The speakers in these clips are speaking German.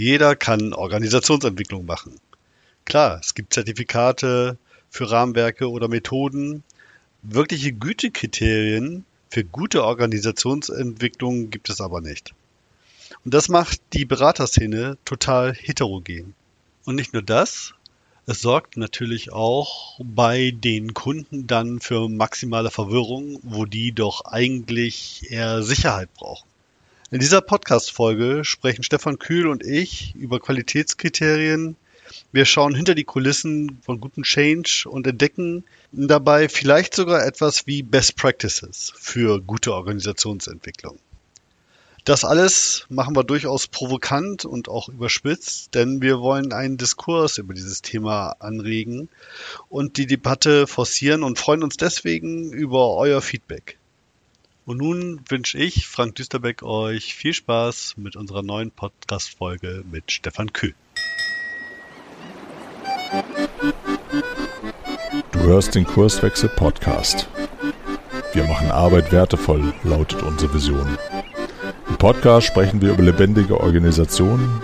Jeder kann Organisationsentwicklung machen. Klar, es gibt Zertifikate für Rahmenwerke oder Methoden. Wirkliche Gütekriterien für gute Organisationsentwicklung gibt es aber nicht. Und das macht die Beraterszene total heterogen. Und nicht nur das, es sorgt natürlich auch bei den Kunden dann für maximale Verwirrung, wo die doch eigentlich eher Sicherheit brauchen. In dieser Podcast-Folge sprechen Stefan Kühl und ich über Qualitätskriterien. Wir schauen hinter die Kulissen von guten Change und entdecken dabei vielleicht sogar etwas wie Best Practices für gute Organisationsentwicklung. Das alles machen wir durchaus provokant und auch überspitzt, denn wir wollen einen Diskurs über dieses Thema anregen und die Debatte forcieren und freuen uns deswegen über euer Feedback. Und nun wünsche ich, Frank Düsterbeck, euch viel Spaß mit unserer neuen Podcast-Folge mit Stefan Kühl. Du hörst den Kurswechsel Podcast. Wir machen Arbeit wertevoll, lautet unsere Vision. Im Podcast sprechen wir über lebendige Organisationen,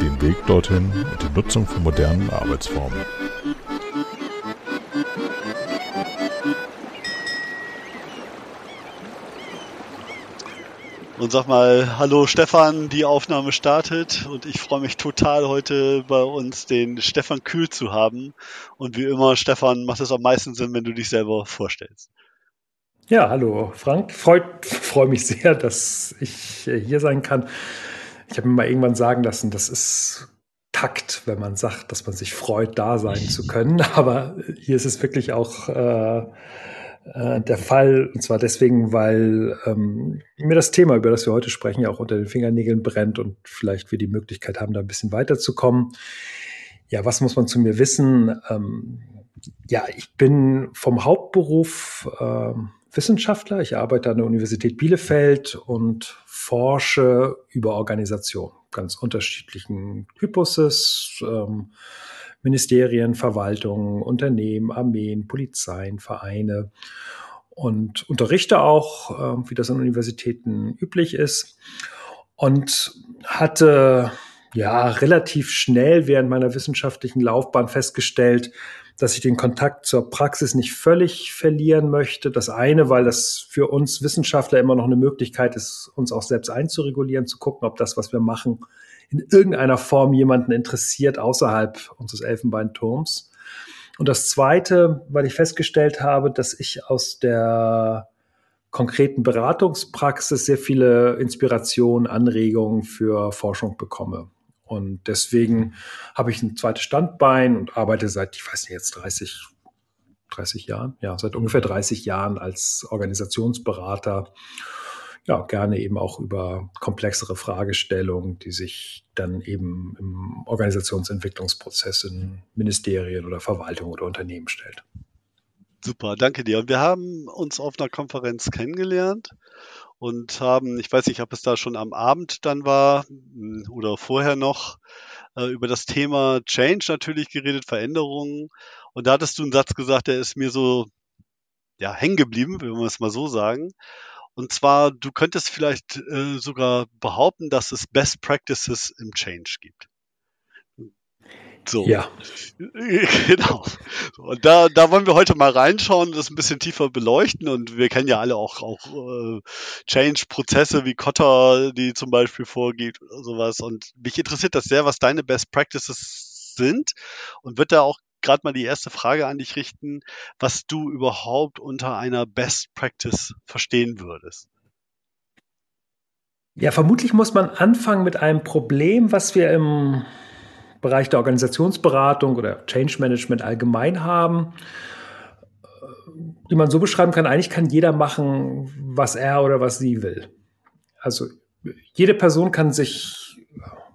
den Weg dorthin und die Nutzung von modernen Arbeitsformen. Und sag mal, hallo Stefan, die Aufnahme startet und ich freue mich total heute bei uns den Stefan Kühl zu haben. Und wie immer, Stefan, macht es am meisten Sinn, wenn du dich selber vorstellst. Ja, hallo Frank. Freut, freue mich sehr, dass ich hier sein kann. Ich habe mir mal irgendwann sagen lassen, das ist Takt, wenn man sagt, dass man sich freut, da sein zu können. Aber hier ist es wirklich auch äh, äh, der Fall. Und zwar deswegen, weil ähm, mir das Thema, über das wir heute sprechen, ja auch unter den Fingernägeln brennt und vielleicht wir die Möglichkeit haben, da ein bisschen weiterzukommen. Ja, was muss man zu mir wissen? Ähm, ja, ich bin vom Hauptberuf ähm, Wissenschaftler. Ich arbeite an der Universität Bielefeld und forsche über Organisation, ganz unterschiedlichen Typuses, ähm, Ministerien, Verwaltungen, Unternehmen, Armeen, Polizeien, Vereine und unterrichte auch, äh, wie das an Universitäten üblich ist. Und hatte ja relativ schnell während meiner wissenschaftlichen Laufbahn festgestellt, dass ich den Kontakt zur Praxis nicht völlig verlieren möchte. Das eine, weil das für uns Wissenschaftler immer noch eine Möglichkeit ist, uns auch selbst einzuregulieren, zu gucken, ob das, was wir machen, in irgendeiner Form jemanden interessiert außerhalb unseres Elfenbeinturms. Und das zweite, weil ich festgestellt habe, dass ich aus der konkreten Beratungspraxis sehr viele Inspirationen, Anregungen für Forschung bekomme. Und deswegen habe ich ein zweites Standbein und arbeite seit, ich weiß nicht, jetzt 30, 30 Jahren, ja, seit ungefähr 30 Jahren als Organisationsberater. Ja, gerne eben auch über komplexere Fragestellungen, die sich dann eben im Organisationsentwicklungsprozess in Ministerien oder Verwaltung oder Unternehmen stellt. Super, danke dir. Und wir haben uns auf einer Konferenz kennengelernt und haben, ich weiß nicht, ob es da schon am Abend dann war hm, oder vorher noch, äh, über das Thema Change natürlich geredet, Veränderungen. Und da hattest du einen Satz gesagt, der ist mir so ja, hängen geblieben, wenn wir es mal so sagen. Und zwar, du könntest vielleicht äh, sogar behaupten, dass es Best Practices im Change gibt. So. Ja. Genau. Und da, da wollen wir heute mal reinschauen, das ein bisschen tiefer beleuchten. Und wir kennen ja alle auch, auch äh, Change-Prozesse wie Kotter, die zum Beispiel vorgeht oder sowas. Und mich interessiert das sehr, was deine Best Practices sind. Und wird da auch gerade mal die erste Frage an dich richten, was du überhaupt unter einer Best Practice verstehen würdest. Ja, vermutlich muss man anfangen mit einem Problem, was wir im Bereich der Organisationsberatung oder Change Management allgemein haben, die man so beschreiben kann, eigentlich kann jeder machen, was er oder was sie will. Also jede Person kann sich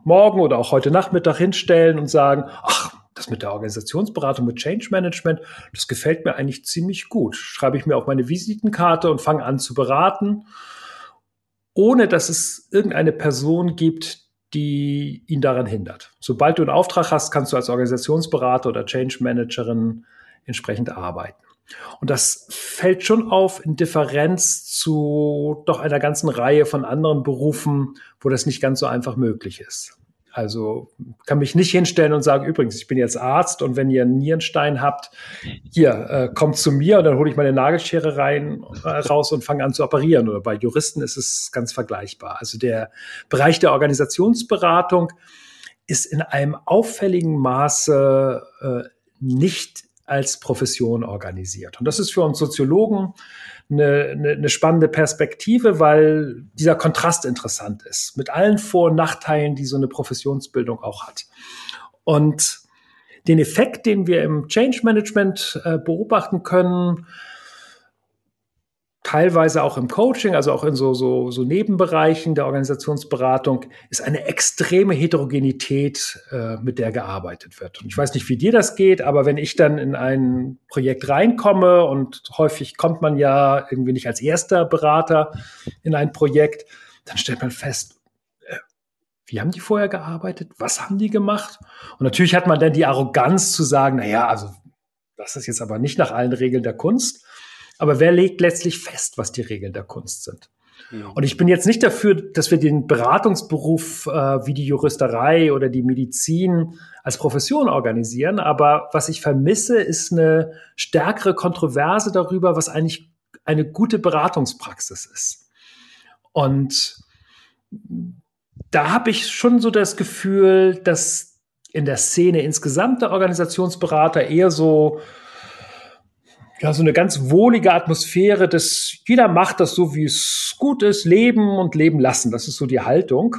morgen oder auch heute Nachmittag hinstellen und sagen, ach, das mit der Organisationsberatung, mit Change Management, das gefällt mir eigentlich ziemlich gut. Schreibe ich mir auf meine Visitenkarte und fange an zu beraten, ohne dass es irgendeine Person gibt, die ihn daran hindert. Sobald du einen Auftrag hast, kannst du als Organisationsberater oder Change Managerin entsprechend arbeiten. Und das fällt schon auf in Differenz zu doch einer ganzen Reihe von anderen Berufen, wo das nicht ganz so einfach möglich ist. Also kann mich nicht hinstellen und sagen, übrigens, ich bin jetzt Arzt und wenn ihr einen Nierenstein habt, hier, äh, kommt zu mir und dann hole ich meine Nagelschere rein, äh, raus und fange an zu operieren. Oder bei Juristen ist es ganz vergleichbar. Also der Bereich der Organisationsberatung ist in einem auffälligen Maße äh, nicht als Profession organisiert. Und das ist für uns Soziologen eine, eine, eine spannende Perspektive, weil dieser Kontrast interessant ist, mit allen Vor- und Nachteilen, die so eine Professionsbildung auch hat. Und den Effekt, den wir im Change Management äh, beobachten können, teilweise auch im Coaching, also auch in so, so, so Nebenbereichen der Organisationsberatung, ist eine extreme Heterogenität, äh, mit der gearbeitet wird. Und ich weiß nicht, wie dir das geht, aber wenn ich dann in ein Projekt reinkomme und häufig kommt man ja irgendwie nicht als erster Berater in ein Projekt, dann stellt man fest, äh, wie haben die vorher gearbeitet? Was haben die gemacht? Und natürlich hat man dann die Arroganz zu sagen, na ja, also das ist jetzt aber nicht nach allen Regeln der Kunst. Aber wer legt letztlich fest, was die Regeln der Kunst sind? Ja. Und ich bin jetzt nicht dafür, dass wir den Beratungsberuf äh, wie die Juristerei oder die Medizin als Profession organisieren, aber was ich vermisse, ist eine stärkere Kontroverse darüber, was eigentlich eine gute Beratungspraxis ist. Und da habe ich schon so das Gefühl, dass in der Szene insgesamt der Organisationsberater eher so ja, so eine ganz wohlige Atmosphäre, dass jeder macht das so, wie es gut ist, leben und leben lassen. Das ist so die Haltung.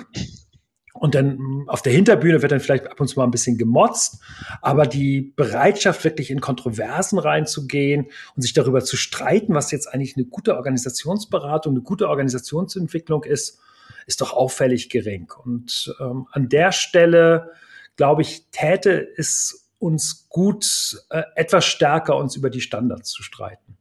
Und dann hm, auf der Hinterbühne wird dann vielleicht ab und zu mal ein bisschen gemotzt, aber die Bereitschaft, wirklich in Kontroversen reinzugehen und sich darüber zu streiten, was jetzt eigentlich eine gute Organisationsberatung, eine gute Organisationsentwicklung ist, ist doch auffällig gering. Und ähm, an der Stelle, glaube ich, täte es uns gut, äh, etwas stärker uns über die Standards zu streiten.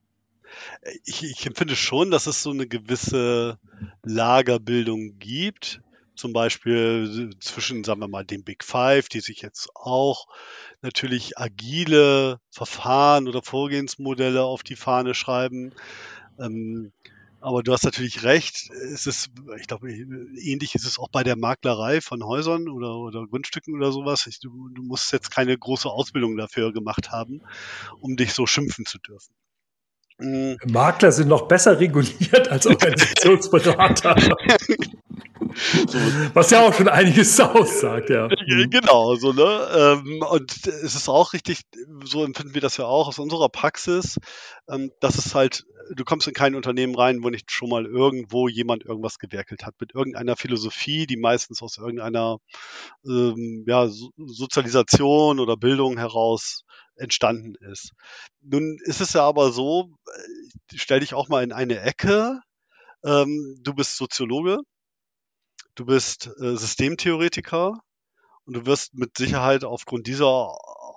Ich, ich empfinde schon, dass es so eine gewisse Lagerbildung gibt. Zum Beispiel zwischen, sagen wir mal, den Big Five, die sich jetzt auch natürlich agile Verfahren oder Vorgehensmodelle auf die Fahne schreiben. Ähm, aber du hast natürlich recht. Es ist, ich glaube, ähnlich ist es auch bei der Maklerei von Häusern oder, oder Grundstücken oder sowas. Ich, du, du musst jetzt keine große Ausbildung dafür gemacht haben, um dich so schimpfen zu dürfen. Mhm. Makler sind noch besser reguliert als Organisationsberater. So. Was ja auch schon einiges aussagt, ja. Genau, so, ne? Ähm, und es ist auch richtig, so empfinden wir das ja auch aus unserer Praxis, ähm, dass es halt, du kommst in kein Unternehmen rein, wo nicht schon mal irgendwo jemand irgendwas gewerkelt hat, mit irgendeiner Philosophie, die meistens aus irgendeiner ähm, ja, Sozialisation oder Bildung heraus entstanden ist. Nun ist es ja aber so, äh, stell dich auch mal in eine Ecke, du bist Soziologe, du bist äh, Systemtheoretiker und du wirst mit Sicherheit aufgrund dieser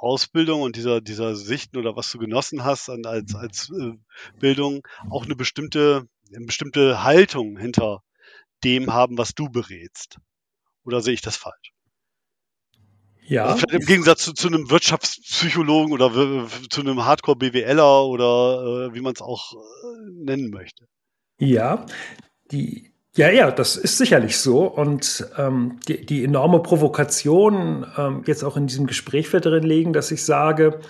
Ausbildung und dieser, dieser Sichten oder was du genossen hast an, als, als äh, Bildung auch eine bestimmte, eine bestimmte Haltung hinter dem haben, was du berätst. Oder sehe ich das falsch? Ja. Also vielleicht im Gegensatz zu, zu einem Wirtschaftspsychologen oder zu einem Hardcore-BWLer oder äh, wie man es auch äh, nennen möchte. Ja, die, ja, ja, das ist sicherlich so. Und ähm, die, die, enorme Provokation ähm, jetzt auch in diesem Gespräch wird darin liegen, dass ich sage,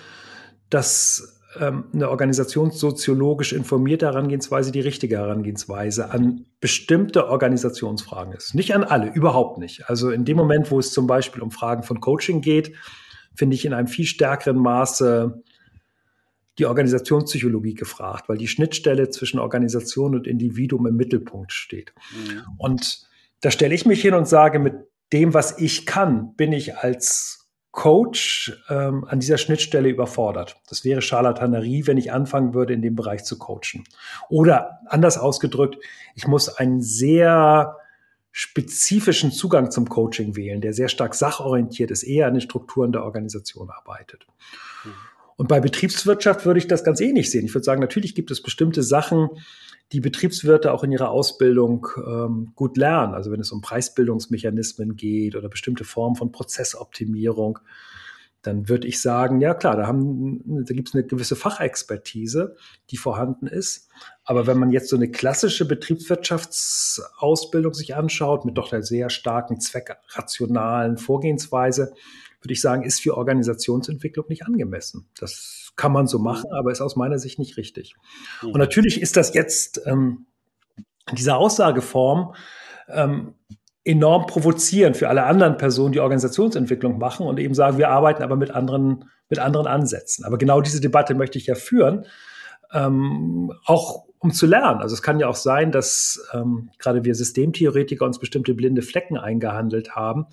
dass ähm, eine organisationssoziologisch informierte Herangehensweise die richtige Herangehensweise an bestimmte Organisationsfragen ist. Nicht an alle, überhaupt nicht. Also in dem Moment, wo es zum Beispiel um Fragen von Coaching geht, finde ich in einem viel stärkeren Maße die Organisationspsychologie gefragt, weil die Schnittstelle zwischen Organisation und Individuum im Mittelpunkt steht. Mhm. Und da stelle ich mich hin und sage, mit dem, was ich kann, bin ich als Coach ähm, an dieser Schnittstelle überfordert. Das wäre Charlatanerie, wenn ich anfangen würde, in dem Bereich zu coachen. Oder anders ausgedrückt, ich muss einen sehr spezifischen Zugang zum Coaching wählen, der sehr stark sachorientiert ist, eher an den Strukturen der Organisation arbeitet. Mhm. Und bei Betriebswirtschaft würde ich das ganz ähnlich sehen. Ich würde sagen, natürlich gibt es bestimmte Sachen, die Betriebswirte auch in ihrer Ausbildung ähm, gut lernen. Also wenn es um Preisbildungsmechanismen geht oder bestimmte Formen von Prozessoptimierung, dann würde ich sagen, ja klar, da, haben, da gibt es eine gewisse Fachexpertise, die vorhanden ist. Aber wenn man jetzt so eine klassische Betriebswirtschaftsausbildung sich anschaut, mit doch einer sehr starken zweckrationalen Vorgehensweise, würde ich sagen, ist für Organisationsentwicklung nicht angemessen. Das kann man so machen, aber ist aus meiner Sicht nicht richtig. Und natürlich ist das jetzt ähm, diese Aussageform ähm, enorm provozieren für alle anderen Personen, die Organisationsentwicklung machen und eben sagen, wir arbeiten aber mit anderen, mit anderen Ansätzen. Aber genau diese Debatte möchte ich ja führen, ähm, auch um zu lernen. Also es kann ja auch sein, dass ähm, gerade wir Systemtheoretiker uns bestimmte blinde Flecken eingehandelt haben,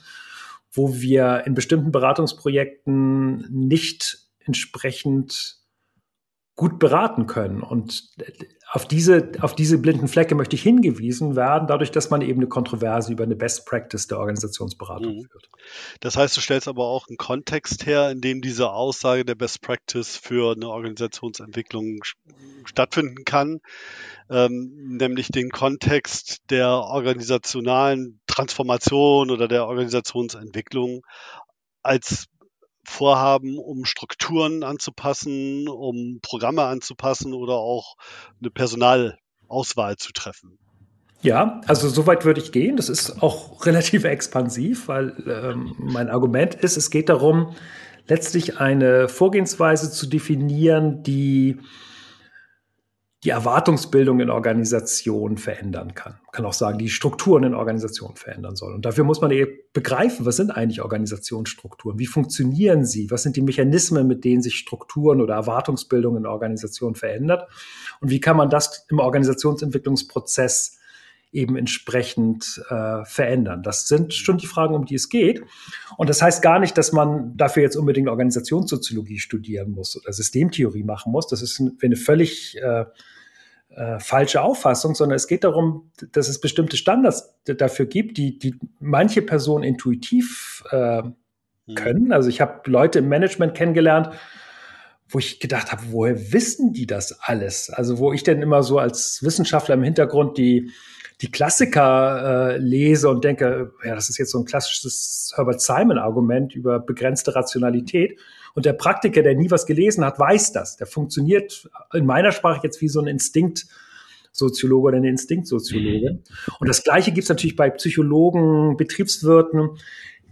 wo wir in bestimmten Beratungsprojekten nicht entsprechend gut beraten können. Und auf diese, auf diese blinden Flecke möchte ich hingewiesen werden, dadurch, dass man eben eine Kontroverse über eine Best Practice der Organisationsberatung mhm. führt. Das heißt, du stellst aber auch einen Kontext her, in dem diese Aussage der Best Practice für eine Organisationsentwicklung stattfinden kann, ähm, nämlich den Kontext der organisationalen Transformation oder der Organisationsentwicklung als Vorhaben, um Strukturen anzupassen, um Programme anzupassen oder auch eine Personalauswahl zu treffen. Ja, also soweit würde ich gehen. Das ist auch relativ expansiv, weil ähm, mein Argument ist, es geht darum, letztlich eine Vorgehensweise zu definieren, die die Erwartungsbildung in Organisationen verändern kann. Man kann auch sagen, die Strukturen in Organisationen verändern soll. Und dafür muss man eben begreifen, was sind eigentlich Organisationsstrukturen? Wie funktionieren sie? Was sind die Mechanismen, mit denen sich Strukturen oder Erwartungsbildung in Organisationen verändert? Und wie kann man das im Organisationsentwicklungsprozess eben entsprechend äh, verändern? Das sind schon die Fragen, um die es geht. Und das heißt gar nicht, dass man dafür jetzt unbedingt Organisationssoziologie studieren muss oder Systemtheorie machen muss. Das ist eine völlig äh, äh, falsche Auffassung, sondern es geht darum, dass es bestimmte Standards dafür gibt, die, die manche Personen intuitiv äh, mhm. können. Also ich habe Leute im Management kennengelernt, wo ich gedacht habe, woher wissen die das alles? Also wo ich denn immer so als Wissenschaftler im Hintergrund die die Klassiker äh, lese und denke, ja, das ist jetzt so ein klassisches Herbert Simon-Argument über begrenzte Rationalität. Und der Praktiker, der nie was gelesen hat, weiß das. Der funktioniert in meiner Sprache jetzt wie so ein Instinkt. Soziologe oder eine Instinktsoziologe. Und das Gleiche gibt es natürlich bei Psychologen, Betriebswirten,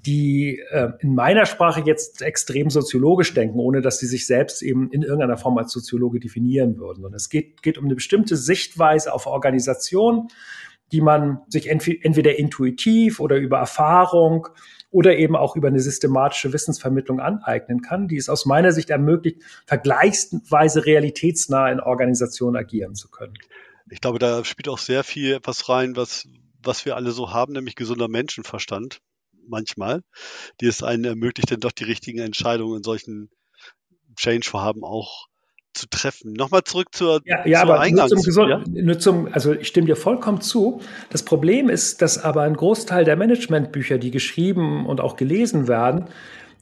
die äh, in meiner Sprache jetzt extrem soziologisch denken, ohne dass sie sich selbst eben in irgendeiner Form als Soziologe definieren würden. Und es geht, geht um eine bestimmte Sichtweise auf Organisation, die man sich entweder intuitiv oder über Erfahrung oder eben auch über eine systematische Wissensvermittlung aneignen kann, die es aus meiner Sicht ermöglicht, vergleichsweise realitätsnah in Organisationen agieren zu können. Ich glaube, da spielt auch sehr viel etwas rein, was, was wir alle so haben, nämlich gesunder Menschenverstand manchmal, die es einen ermöglicht, dann doch die richtigen Entscheidungen in solchen Change-Vorhaben auch zu treffen. Nochmal zurück zur, ja, ja, aber Eingangs. Nur zum, ja? nur zum, also ich stimme dir vollkommen zu. Das Problem ist, dass aber ein Großteil der Managementbücher, die geschrieben und auch gelesen werden,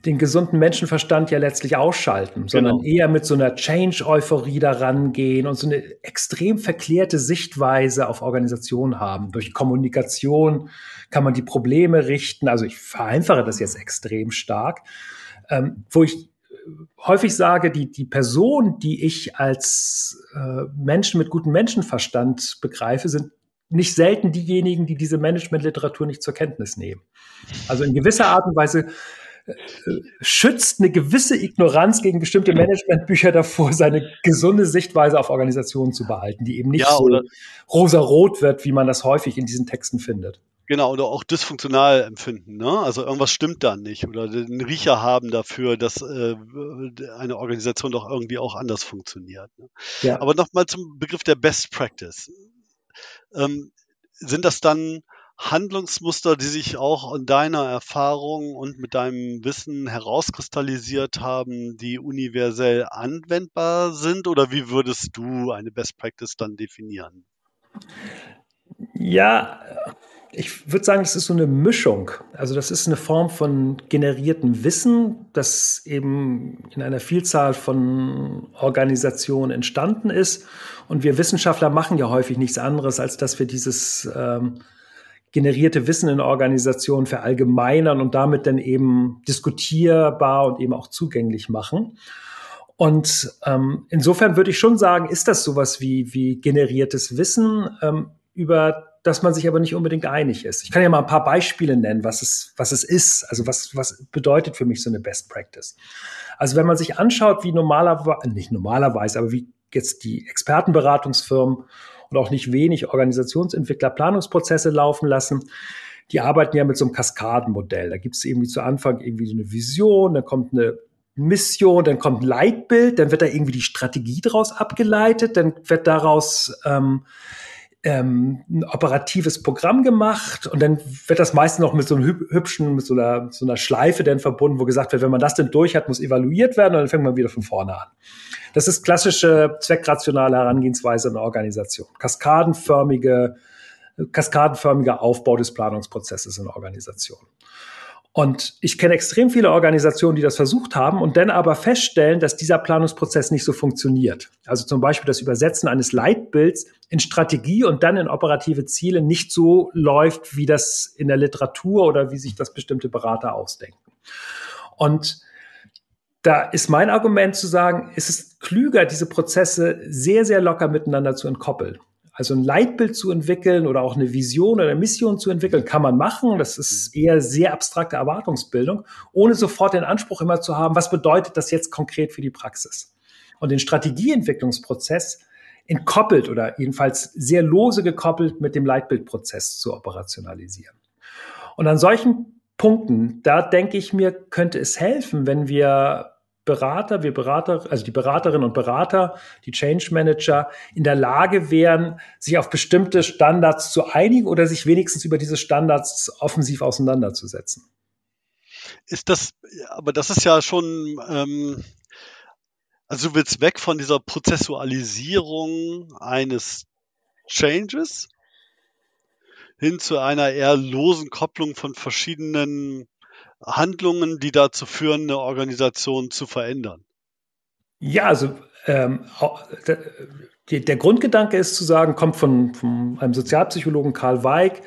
den gesunden Menschenverstand ja letztlich ausschalten, sondern genau. eher mit so einer Change-Euphorie daran gehen und so eine extrem verklärte Sichtweise auf Organisationen haben. Durch Kommunikation kann man die Probleme richten. Also ich vereinfache das jetzt extrem stark. Ähm, wo ich häufig sage, die, die Person, die ich als äh, Menschen mit gutem Menschenverstand begreife, sind nicht selten diejenigen, die diese Managementliteratur nicht zur Kenntnis nehmen. Also in gewisser Art und Weise äh, schützt eine gewisse Ignoranz gegen bestimmte Managementbücher davor, seine gesunde Sichtweise auf Organisationen zu behalten, die eben nicht ja, so rosa-rot wird, wie man das häufig in diesen Texten findet. Genau, oder auch dysfunktional empfinden. Ne? Also irgendwas stimmt da nicht oder den Riecher haben dafür, dass äh, eine Organisation doch irgendwie auch anders funktioniert. Ne? Ja. Aber nochmal zum Begriff der Best Practice. Ähm, sind das dann Handlungsmuster, die sich auch in deiner Erfahrung und mit deinem Wissen herauskristallisiert haben, die universell anwendbar sind? Oder wie würdest du eine Best Practice dann definieren? Ja, ich würde sagen, das ist so eine Mischung. Also das ist eine Form von generiertem Wissen, das eben in einer Vielzahl von Organisationen entstanden ist. Und wir Wissenschaftler machen ja häufig nichts anderes, als dass wir dieses ähm, generierte Wissen in Organisationen verallgemeinern und damit dann eben diskutierbar und eben auch zugänglich machen. Und ähm, insofern würde ich schon sagen, ist das sowas wie, wie generiertes Wissen, ähm, über das man sich aber nicht unbedingt einig ist. Ich kann ja mal ein paar Beispiele nennen, was es, was es ist, also was, was bedeutet für mich so eine Best Practice. Also wenn man sich anschaut, wie normalerweise, nicht normalerweise, aber wie jetzt die Expertenberatungsfirmen und auch nicht wenig Organisationsentwickler Planungsprozesse laufen lassen, die arbeiten ja mit so einem Kaskadenmodell. Da gibt es irgendwie zu Anfang irgendwie eine Vision, dann kommt eine Mission, dann kommt ein Leitbild, dann wird da irgendwie die Strategie daraus abgeleitet, dann wird daraus ähm, ähm, ein operatives Programm gemacht und dann wird das meistens noch mit so einem hübschen, mit so einer, so einer Schleife dann verbunden, wo gesagt wird, wenn man das denn durch hat, muss evaluiert werden und dann fängt man wieder von vorne an. Das ist klassische zweckrationale Herangehensweise in Organisation. Kaskadenförmige, kaskadenförmiger Aufbau des Planungsprozesses in der Organisation. Und ich kenne extrem viele Organisationen, die das versucht haben und dann aber feststellen, dass dieser Planungsprozess nicht so funktioniert. Also zum Beispiel das Übersetzen eines Leitbilds in Strategie und dann in operative Ziele nicht so läuft, wie das in der Literatur oder wie sich das bestimmte Berater ausdenken. Und da ist mein Argument zu sagen, es ist klüger, diese Prozesse sehr, sehr locker miteinander zu entkoppeln. Also ein Leitbild zu entwickeln oder auch eine Vision oder eine Mission zu entwickeln, kann man machen. Das ist eher sehr abstrakte Erwartungsbildung, ohne sofort den Anspruch immer zu haben, was bedeutet das jetzt konkret für die Praxis? Und den Strategieentwicklungsprozess entkoppelt oder jedenfalls sehr lose gekoppelt mit dem Leitbildprozess zu operationalisieren. Und an solchen Punkten, da denke ich mir, könnte es helfen, wenn wir Berater, wir Berater, also die Beraterinnen und Berater, die Change Manager in der Lage wären, sich auf bestimmte Standards zu einigen oder sich wenigstens über diese Standards offensiv auseinanderzusetzen. Ist das, aber das ist ja schon, ähm, also du willst weg von dieser Prozessualisierung eines Changes hin zu einer eher losen Kopplung von verschiedenen Handlungen, die dazu führen, eine Organisation zu verändern? Ja, also ähm, der, Grundgedanke ist zu sagen, kommt von, von einem Sozialpsychologen Karl Weig,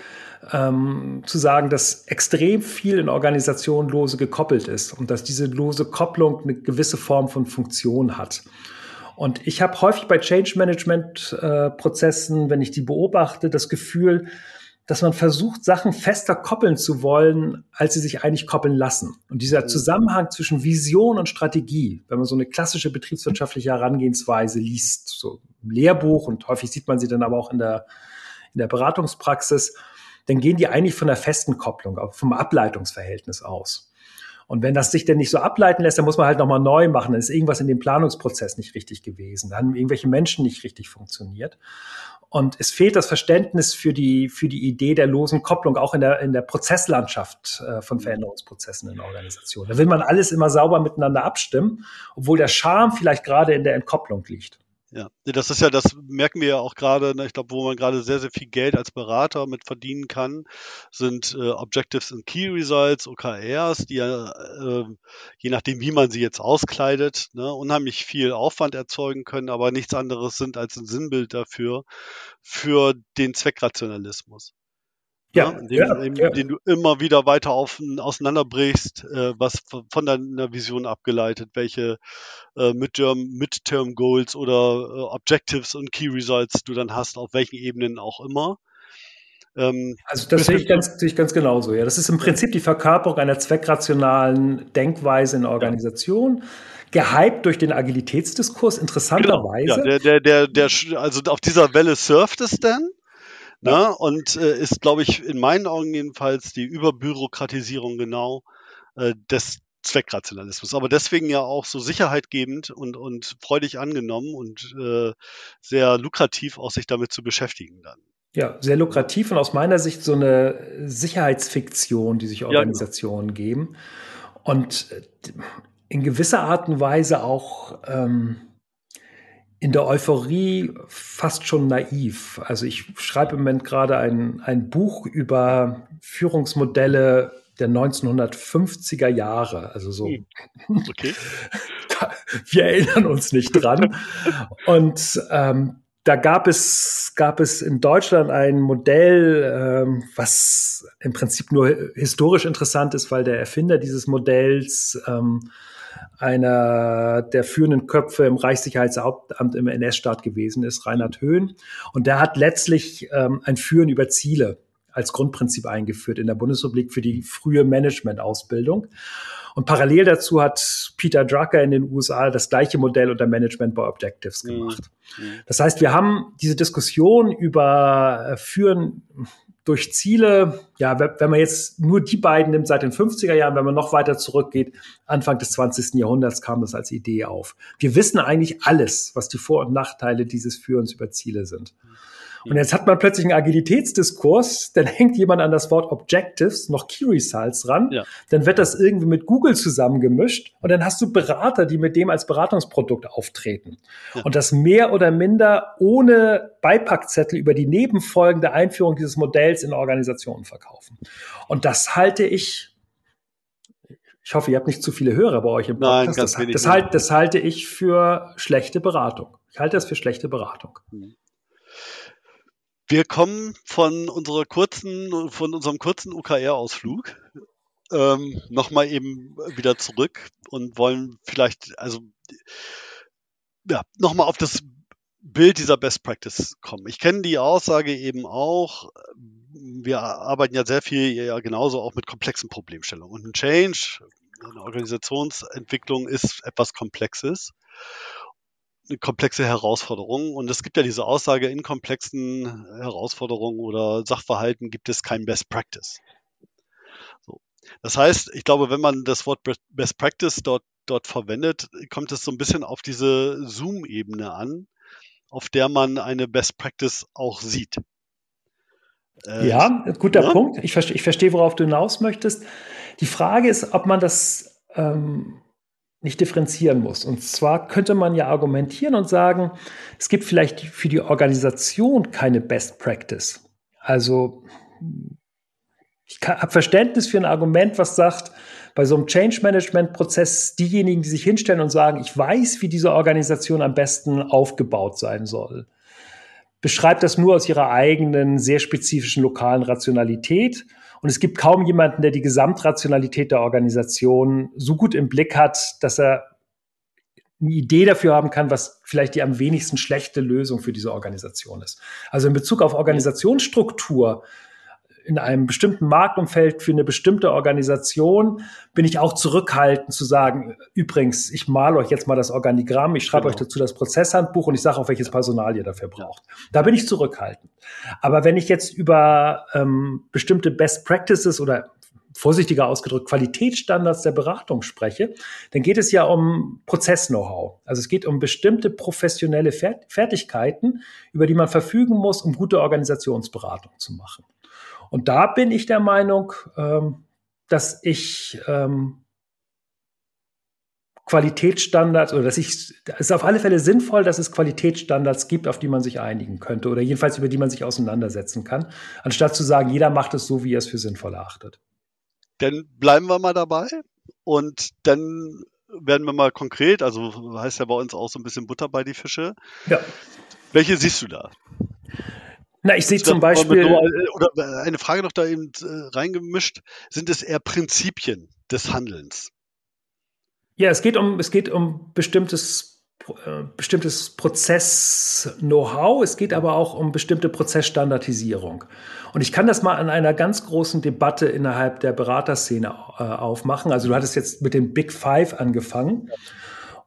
ähm, zu sagen, dass extrem viel in Organisationen lose gekoppelt ist und dass diese lose Kopplung eine gewisse Form von Funktion hat. Und ich habe häufig bei Change Management äh, Prozessen, wenn ich die beobachte, das Gefühl, dass man versucht, Sachen fester koppeln zu wollen, als sie sich eigentlich koppeln lassen. Und dieser mhm. Zusammenhang zwischen Vision und Strategie, wenn man so eine klassische betriebswirtschaftliche Herangehensweise liest, so im Lehrbuch und häufig sieht man sie dann aber auch in der, in der Beratungspraxis, dann gehen die eigentlich von der festen Kopplung, vom Ableitungsverhältnis aus. Und wenn das sich denn nicht so ableiten lässt, dann muss man halt nochmal neu machen. Dann ist irgendwas in dem Planungsprozess nicht richtig gewesen. Dann haben irgendwelche Menschen nicht richtig funktioniert. Und es fehlt das Verständnis für die, für die Idee der losen Kopplung, auch in der, in der Prozesslandschaft äh, von Veränderungsprozessen in Organisationen. Da will man alles immer sauber miteinander abstimmen, obwohl der Charme vielleicht gerade in der Entkopplung liegt. Ja, das ist ja, das merken wir ja auch gerade, ne, ich glaube, wo man gerade sehr, sehr viel Geld als Berater mit verdienen kann, sind äh, Objectives and Key Results, OKRs, die ja, äh, je nachdem, wie man sie jetzt auskleidet, ne, unheimlich viel Aufwand erzeugen können, aber nichts anderes sind als ein Sinnbild dafür, für den Zweckrationalismus. Ja, ne, indem, ja, ja. den du immer wieder weiter auf, auseinanderbrichst, äh, was von deiner Vision abgeleitet, welche äh, Midterm, Midterm Goals oder äh, Objectives und Key Results du dann hast, auf welchen Ebenen auch immer. Ähm, also das sehe ich, ganz, sehe ich ganz genauso. Ja, das ist im Prinzip die Verkörperung einer zweckrationalen Denkweise in der Organisation. Ja gehypt durch den Agilitätsdiskurs, interessanterweise. Genau, ja, der, der, der, der, also auf dieser Welle surft es dann. Ne? Und äh, ist, glaube ich, in meinen Augen jedenfalls die Überbürokratisierung genau äh, des Zweckrationalismus. Aber deswegen ja auch so sicherheitgebend und, und freudig angenommen und äh, sehr lukrativ auch sich damit zu beschäftigen dann. Ja, sehr lukrativ und aus meiner Sicht so eine Sicherheitsfiktion, die sich Organisationen ja, genau. geben. Und äh, in gewisser Art und Weise auch ähm, in der Euphorie fast schon naiv. Also ich schreibe im Moment gerade ein, ein Buch über Führungsmodelle der 1950er Jahre. Also so. Hm. Okay. Wir erinnern uns nicht dran. Und ähm, da gab es, gab es in Deutschland ein Modell, ähm, was im Prinzip nur historisch interessant ist, weil der Erfinder dieses Modells ähm, einer der führenden Köpfe im Reichssicherheitsamt im NS-Staat gewesen ist, Reinhard Höhn. Und der hat letztlich ähm, ein Führen über Ziele als Grundprinzip eingeführt in der Bundesrepublik für die frühe Management-Ausbildung. Und parallel dazu hat Peter Drucker in den USA das gleiche Modell unter Management by Objectives mhm. gemacht. Mhm. Das heißt, wir haben diese Diskussion über äh, Führen durch Ziele, ja, wenn man jetzt nur die beiden nimmt seit den 50er Jahren, wenn man noch weiter zurückgeht, Anfang des 20. Jahrhunderts kam das als Idee auf. Wir wissen eigentlich alles, was die Vor- und Nachteile dieses Führens über Ziele sind. Und jetzt hat man plötzlich einen Agilitätsdiskurs, dann hängt jemand an das Wort Objectives noch Key Results ran, ja. dann wird das irgendwie mit Google zusammengemischt und dann hast du Berater, die mit dem als Beratungsprodukt auftreten. Ja. Und das mehr oder minder ohne Beipackzettel über die Nebenfolgen der Einführung dieses Modells in Organisationen verkaufen. Und das halte ich ich hoffe, ihr habt nicht zu viele Hörer bei euch im Podcast. Nein, das, das, halt, das halte ich für schlechte Beratung. Ich halte das für schlechte Beratung. Mhm. Wir kommen von unserer kurzen, von unserem kurzen UKR-Ausflug ähm, nochmal eben wieder zurück und wollen vielleicht, also ja, nochmal auf das Bild dieser Best Practice kommen. Ich kenne die Aussage eben auch, wir arbeiten ja sehr viel ja genauso auch mit komplexen Problemstellungen. Und ein Change, eine Organisationsentwicklung ist etwas Komplexes eine komplexe Herausforderung. Und es gibt ja diese Aussage, in komplexen Herausforderungen oder Sachverhalten gibt es kein Best Practice. So. Das heißt, ich glaube, wenn man das Wort Best Practice dort, dort verwendet, kommt es so ein bisschen auf diese Zoom-Ebene an, auf der man eine Best Practice auch sieht. Äh, ja, guter ja? Punkt. Ich, verstehe, ich verstehe, worauf du hinaus möchtest. Die Frage ist, ob man das ähm, nicht differenzieren muss. Und zwar könnte man ja argumentieren und sagen, es gibt vielleicht für die Organisation keine Best Practice. Also ich habe Verständnis für ein Argument, was sagt, bei so einem Change Management Prozess diejenigen, die sich hinstellen und sagen, ich weiß, wie diese Organisation am besten aufgebaut sein soll, beschreibt das nur aus ihrer eigenen, sehr spezifischen lokalen Rationalität und es gibt kaum jemanden, der die Gesamtrationalität der Organisation so gut im Blick hat, dass er eine Idee dafür haben kann, was vielleicht die am wenigsten schlechte Lösung für diese Organisation ist. Also in Bezug auf Organisationsstruktur in einem bestimmten Marktumfeld für eine bestimmte Organisation bin ich auch zurückhaltend zu sagen, übrigens, ich male euch jetzt mal das Organigramm, ich schreibe genau. euch dazu das Prozesshandbuch und ich sage auch, welches Personal ihr dafür braucht. Da bin ich zurückhaltend. Aber wenn ich jetzt über ähm, bestimmte Best Practices oder vorsichtiger ausgedrückt Qualitätsstandards der Beratung spreche, dann geht es ja um Prozess-Know-how. Also es geht um bestimmte professionelle Fertigkeiten, über die man verfügen muss, um gute Organisationsberatung zu machen. Und da bin ich der Meinung, ähm, dass ich ähm, Qualitätsstandards oder dass ich es ist auf alle Fälle sinnvoll, dass es Qualitätsstandards gibt, auf die man sich einigen könnte oder jedenfalls über die man sich auseinandersetzen kann, anstatt zu sagen, jeder macht es so, wie er es für sinnvoll erachtet. Dann bleiben wir mal dabei und dann werden wir mal konkret, also heißt ja bei uns auch so ein bisschen Butter bei die Fische. Ja. Welche siehst du da? Na, ich sehe zum Beispiel. Äh, oder äh, eine Frage noch da eben äh, reingemischt. Sind es eher Prinzipien des Handelns? Ja, es geht um, es geht um bestimmtes, äh, bestimmtes Prozess-Know-how. Es geht aber auch um bestimmte Prozessstandardisierung. Und ich kann das mal an einer ganz großen Debatte innerhalb der Beraterszene äh, aufmachen. Also du hattest jetzt mit dem Big Five angefangen.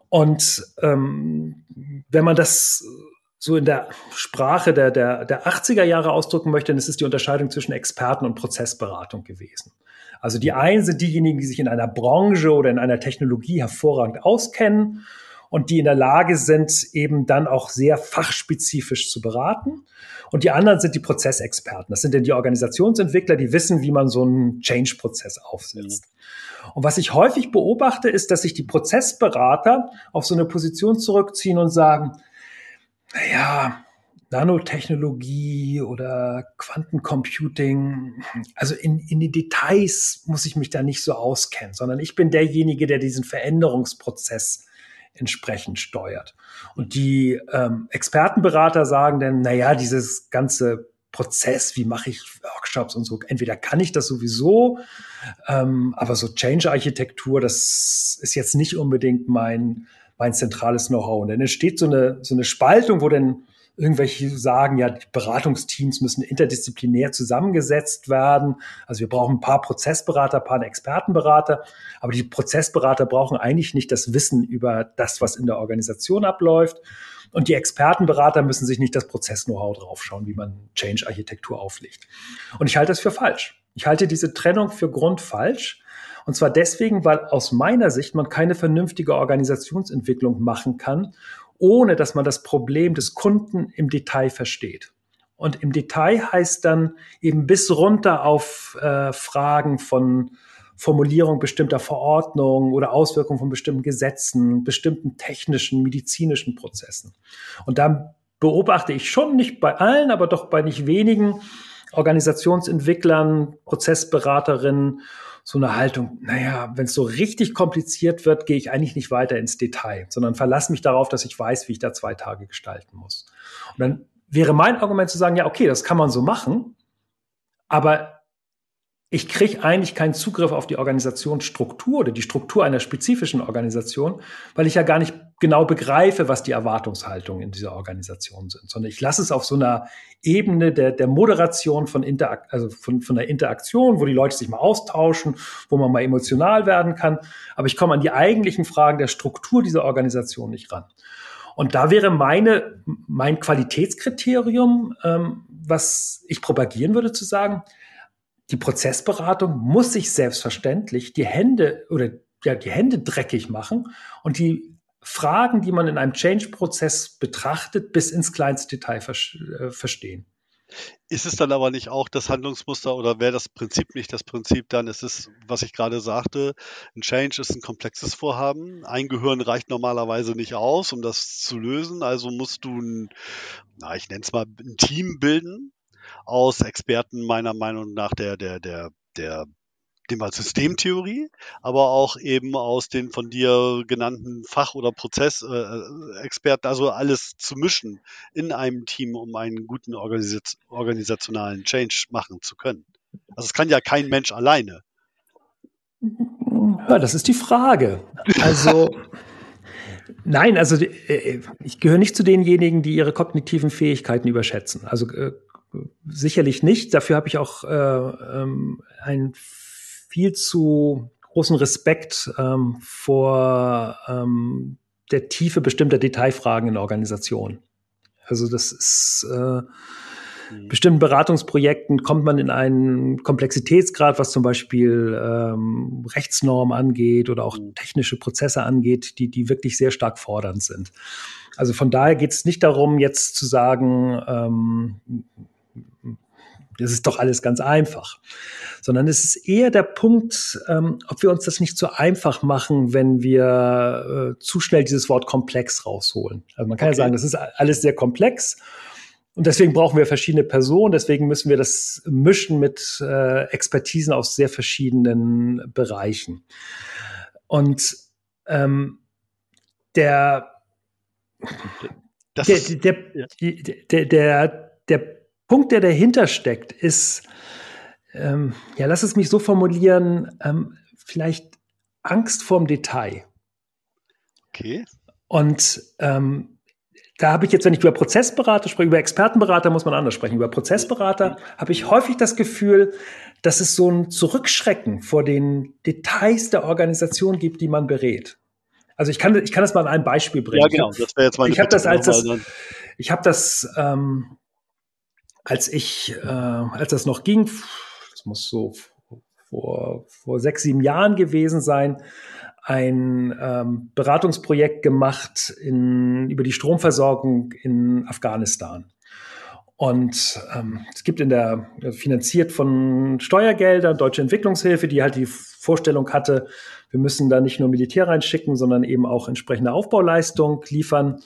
Und ähm, wenn man das so in der Sprache der, der, der 80er Jahre ausdrücken möchte, dann ist es die Unterscheidung zwischen Experten und Prozessberatung gewesen. Also die einen sind diejenigen, die sich in einer Branche oder in einer Technologie hervorragend auskennen und die in der Lage sind, eben dann auch sehr fachspezifisch zu beraten. Und die anderen sind die Prozessexperten. Das sind denn die Organisationsentwickler, die wissen, wie man so einen Change-Prozess aufsetzt. Mhm. Und was ich häufig beobachte, ist, dass sich die Prozessberater auf so eine Position zurückziehen und sagen, naja, Nanotechnologie oder Quantencomputing, also in, in die Details muss ich mich da nicht so auskennen, sondern ich bin derjenige, der diesen Veränderungsprozess entsprechend steuert. Und die ähm, Expertenberater sagen dann, na ja, dieses ganze Prozess, wie mache ich Workshops und so. Entweder kann ich das sowieso, ähm, aber so Change-Architektur, das ist jetzt nicht unbedingt mein, mein zentrales Know-how. Und dann entsteht so eine, so eine Spaltung, wo dann irgendwelche sagen, ja, die Beratungsteams müssen interdisziplinär zusammengesetzt werden. Also wir brauchen ein paar Prozessberater, ein paar Expertenberater, aber die Prozessberater brauchen eigentlich nicht das Wissen über das, was in der Organisation abläuft. Und die Expertenberater müssen sich nicht das Prozess-Know-how draufschauen, wie man Change-Architektur auflegt. Und ich halte das für falsch. Ich halte diese Trennung für grundfalsch. Und zwar deswegen, weil aus meiner Sicht man keine vernünftige Organisationsentwicklung machen kann, ohne dass man das Problem des Kunden im Detail versteht. Und im Detail heißt dann eben bis runter auf äh, Fragen von Formulierung bestimmter Verordnungen oder Auswirkungen von bestimmten Gesetzen, bestimmten technischen, medizinischen Prozessen. Und da beobachte ich schon nicht bei allen, aber doch bei nicht wenigen Organisationsentwicklern, Prozessberaterinnen so eine Haltung, naja, wenn es so richtig kompliziert wird, gehe ich eigentlich nicht weiter ins Detail, sondern verlasse mich darauf, dass ich weiß, wie ich da zwei Tage gestalten muss. Und dann wäre mein Argument zu sagen, ja, okay, das kann man so machen, aber ich kriege eigentlich keinen Zugriff auf die Organisationsstruktur oder die Struktur einer spezifischen Organisation, weil ich ja gar nicht genau begreife, was die Erwartungshaltungen in dieser Organisation sind, sondern ich lasse es auf so einer Ebene der, der Moderation von, Interak also von, von der Interaktion, wo die Leute sich mal austauschen, wo man mal emotional werden kann. Aber ich komme an die eigentlichen Fragen der Struktur dieser Organisation nicht ran. Und da wäre meine, mein Qualitätskriterium, ähm, was ich propagieren würde, zu sagen, die Prozessberatung muss sich selbstverständlich die Hände oder ja, die Hände dreckig machen und die Fragen, die man in einem Change-Prozess betrachtet, bis ins kleinste Detail äh, verstehen. Ist es dann aber nicht auch das Handlungsmuster oder wäre das Prinzip nicht das Prinzip dann? Es ist, was ich gerade sagte, ein Change ist ein komplexes Vorhaben. Ein Gehirn reicht normalerweise nicht aus, um das zu lösen. Also musst du ein, na, ich nenne es mal ein Team bilden, aus Experten meiner Meinung nach der, der, der, der dem als Systemtheorie, aber auch eben aus den von dir genannten Fach- oder Prozessexperten, äh, also alles zu mischen in einem Team, um einen guten Organis organisationalen Change machen zu können. Also es kann ja kein Mensch alleine. Ja, das ist die Frage. Also Nein, also äh, ich gehöre nicht zu denjenigen, die ihre kognitiven Fähigkeiten überschätzen. Also äh, sicherlich nicht. Dafür habe ich auch äh, ähm, einen viel zu großen Respekt ähm, vor ähm, der Tiefe bestimmter Detailfragen in Organisationen. Also das ist äh, mhm. bestimmten Beratungsprojekten kommt man in einen Komplexitätsgrad, was zum Beispiel ähm, Rechtsnormen angeht oder auch mhm. technische Prozesse angeht, die, die wirklich sehr stark fordernd sind. Also von daher geht es nicht darum, jetzt zu sagen, ähm, das ist doch alles ganz einfach. Sondern es ist eher der Punkt, ähm, ob wir uns das nicht zu einfach machen, wenn wir äh, zu schnell dieses Wort komplex rausholen. Also man kann okay. ja sagen, das ist alles sehr komplex. Und deswegen brauchen wir verschiedene Personen, deswegen müssen wir das mischen mit äh, Expertisen aus sehr verschiedenen Bereichen. Und ähm, der, der, der, der, der, der Punkt, der dahinter steckt, ist, ähm, ja, lass es mich so formulieren, ähm, vielleicht Angst vorm Detail. Okay. Und ähm, da habe ich jetzt, wenn ich über Prozessberater spreche, über Expertenberater muss man anders sprechen. Über Prozessberater habe ich häufig das Gefühl, dass es so ein Zurückschrecken vor den Details der Organisation gibt, die man berät. Also ich kann, ich kann das mal an einem Beispiel bringen. Ja, genau. Das wäre jetzt meine ich habe das als das, ich habe das ähm, als ich, äh, als das noch ging, das muss so vor, vor sechs, sieben Jahren gewesen sein, ein ähm, Beratungsprojekt gemacht in, über die Stromversorgung in Afghanistan. Und ähm, es gibt in der, finanziert von Steuergeldern, Deutsche Entwicklungshilfe, die halt die Vorstellung hatte, wir müssen da nicht nur Militär reinschicken, sondern eben auch entsprechende Aufbauleistung liefern.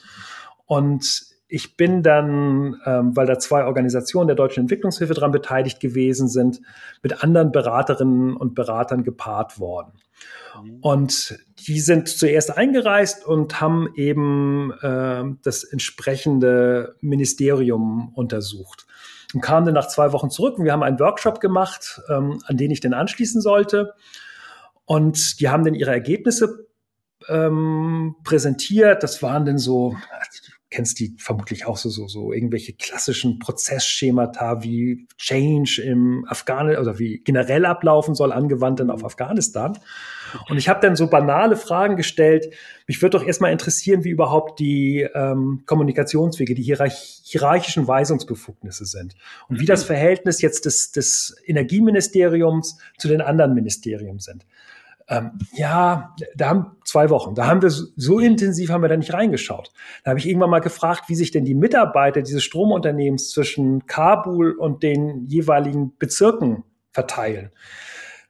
Und ich bin dann, ähm, weil da zwei Organisationen der Deutschen Entwicklungshilfe daran beteiligt gewesen sind, mit anderen Beraterinnen und Beratern gepaart worden. Mhm. Und die sind zuerst eingereist und haben eben äh, das entsprechende Ministerium untersucht. Und kamen dann nach zwei Wochen zurück und wir haben einen Workshop gemacht, ähm, an den ich dann anschließen sollte. Und die haben dann ihre Ergebnisse ähm, präsentiert. Das waren dann so, kennst die vermutlich auch so, so, so irgendwelche klassischen Prozessschemata wie Change im Afghanistan oder wie generell ablaufen soll, angewandt dann auf Afghanistan. Und ich habe dann so banale Fragen gestellt. Mich würde doch erstmal interessieren, wie überhaupt die ähm, Kommunikationswege, die hierarch hierarchischen Weisungsbefugnisse sind und wie das Verhältnis jetzt des, des Energieministeriums zu den anderen Ministerien sind. Ähm, ja, da haben zwei Wochen. Da haben wir so, so intensiv haben wir da nicht reingeschaut. Da habe ich irgendwann mal gefragt, wie sich denn die Mitarbeiter dieses Stromunternehmens zwischen Kabul und den jeweiligen Bezirken verteilen.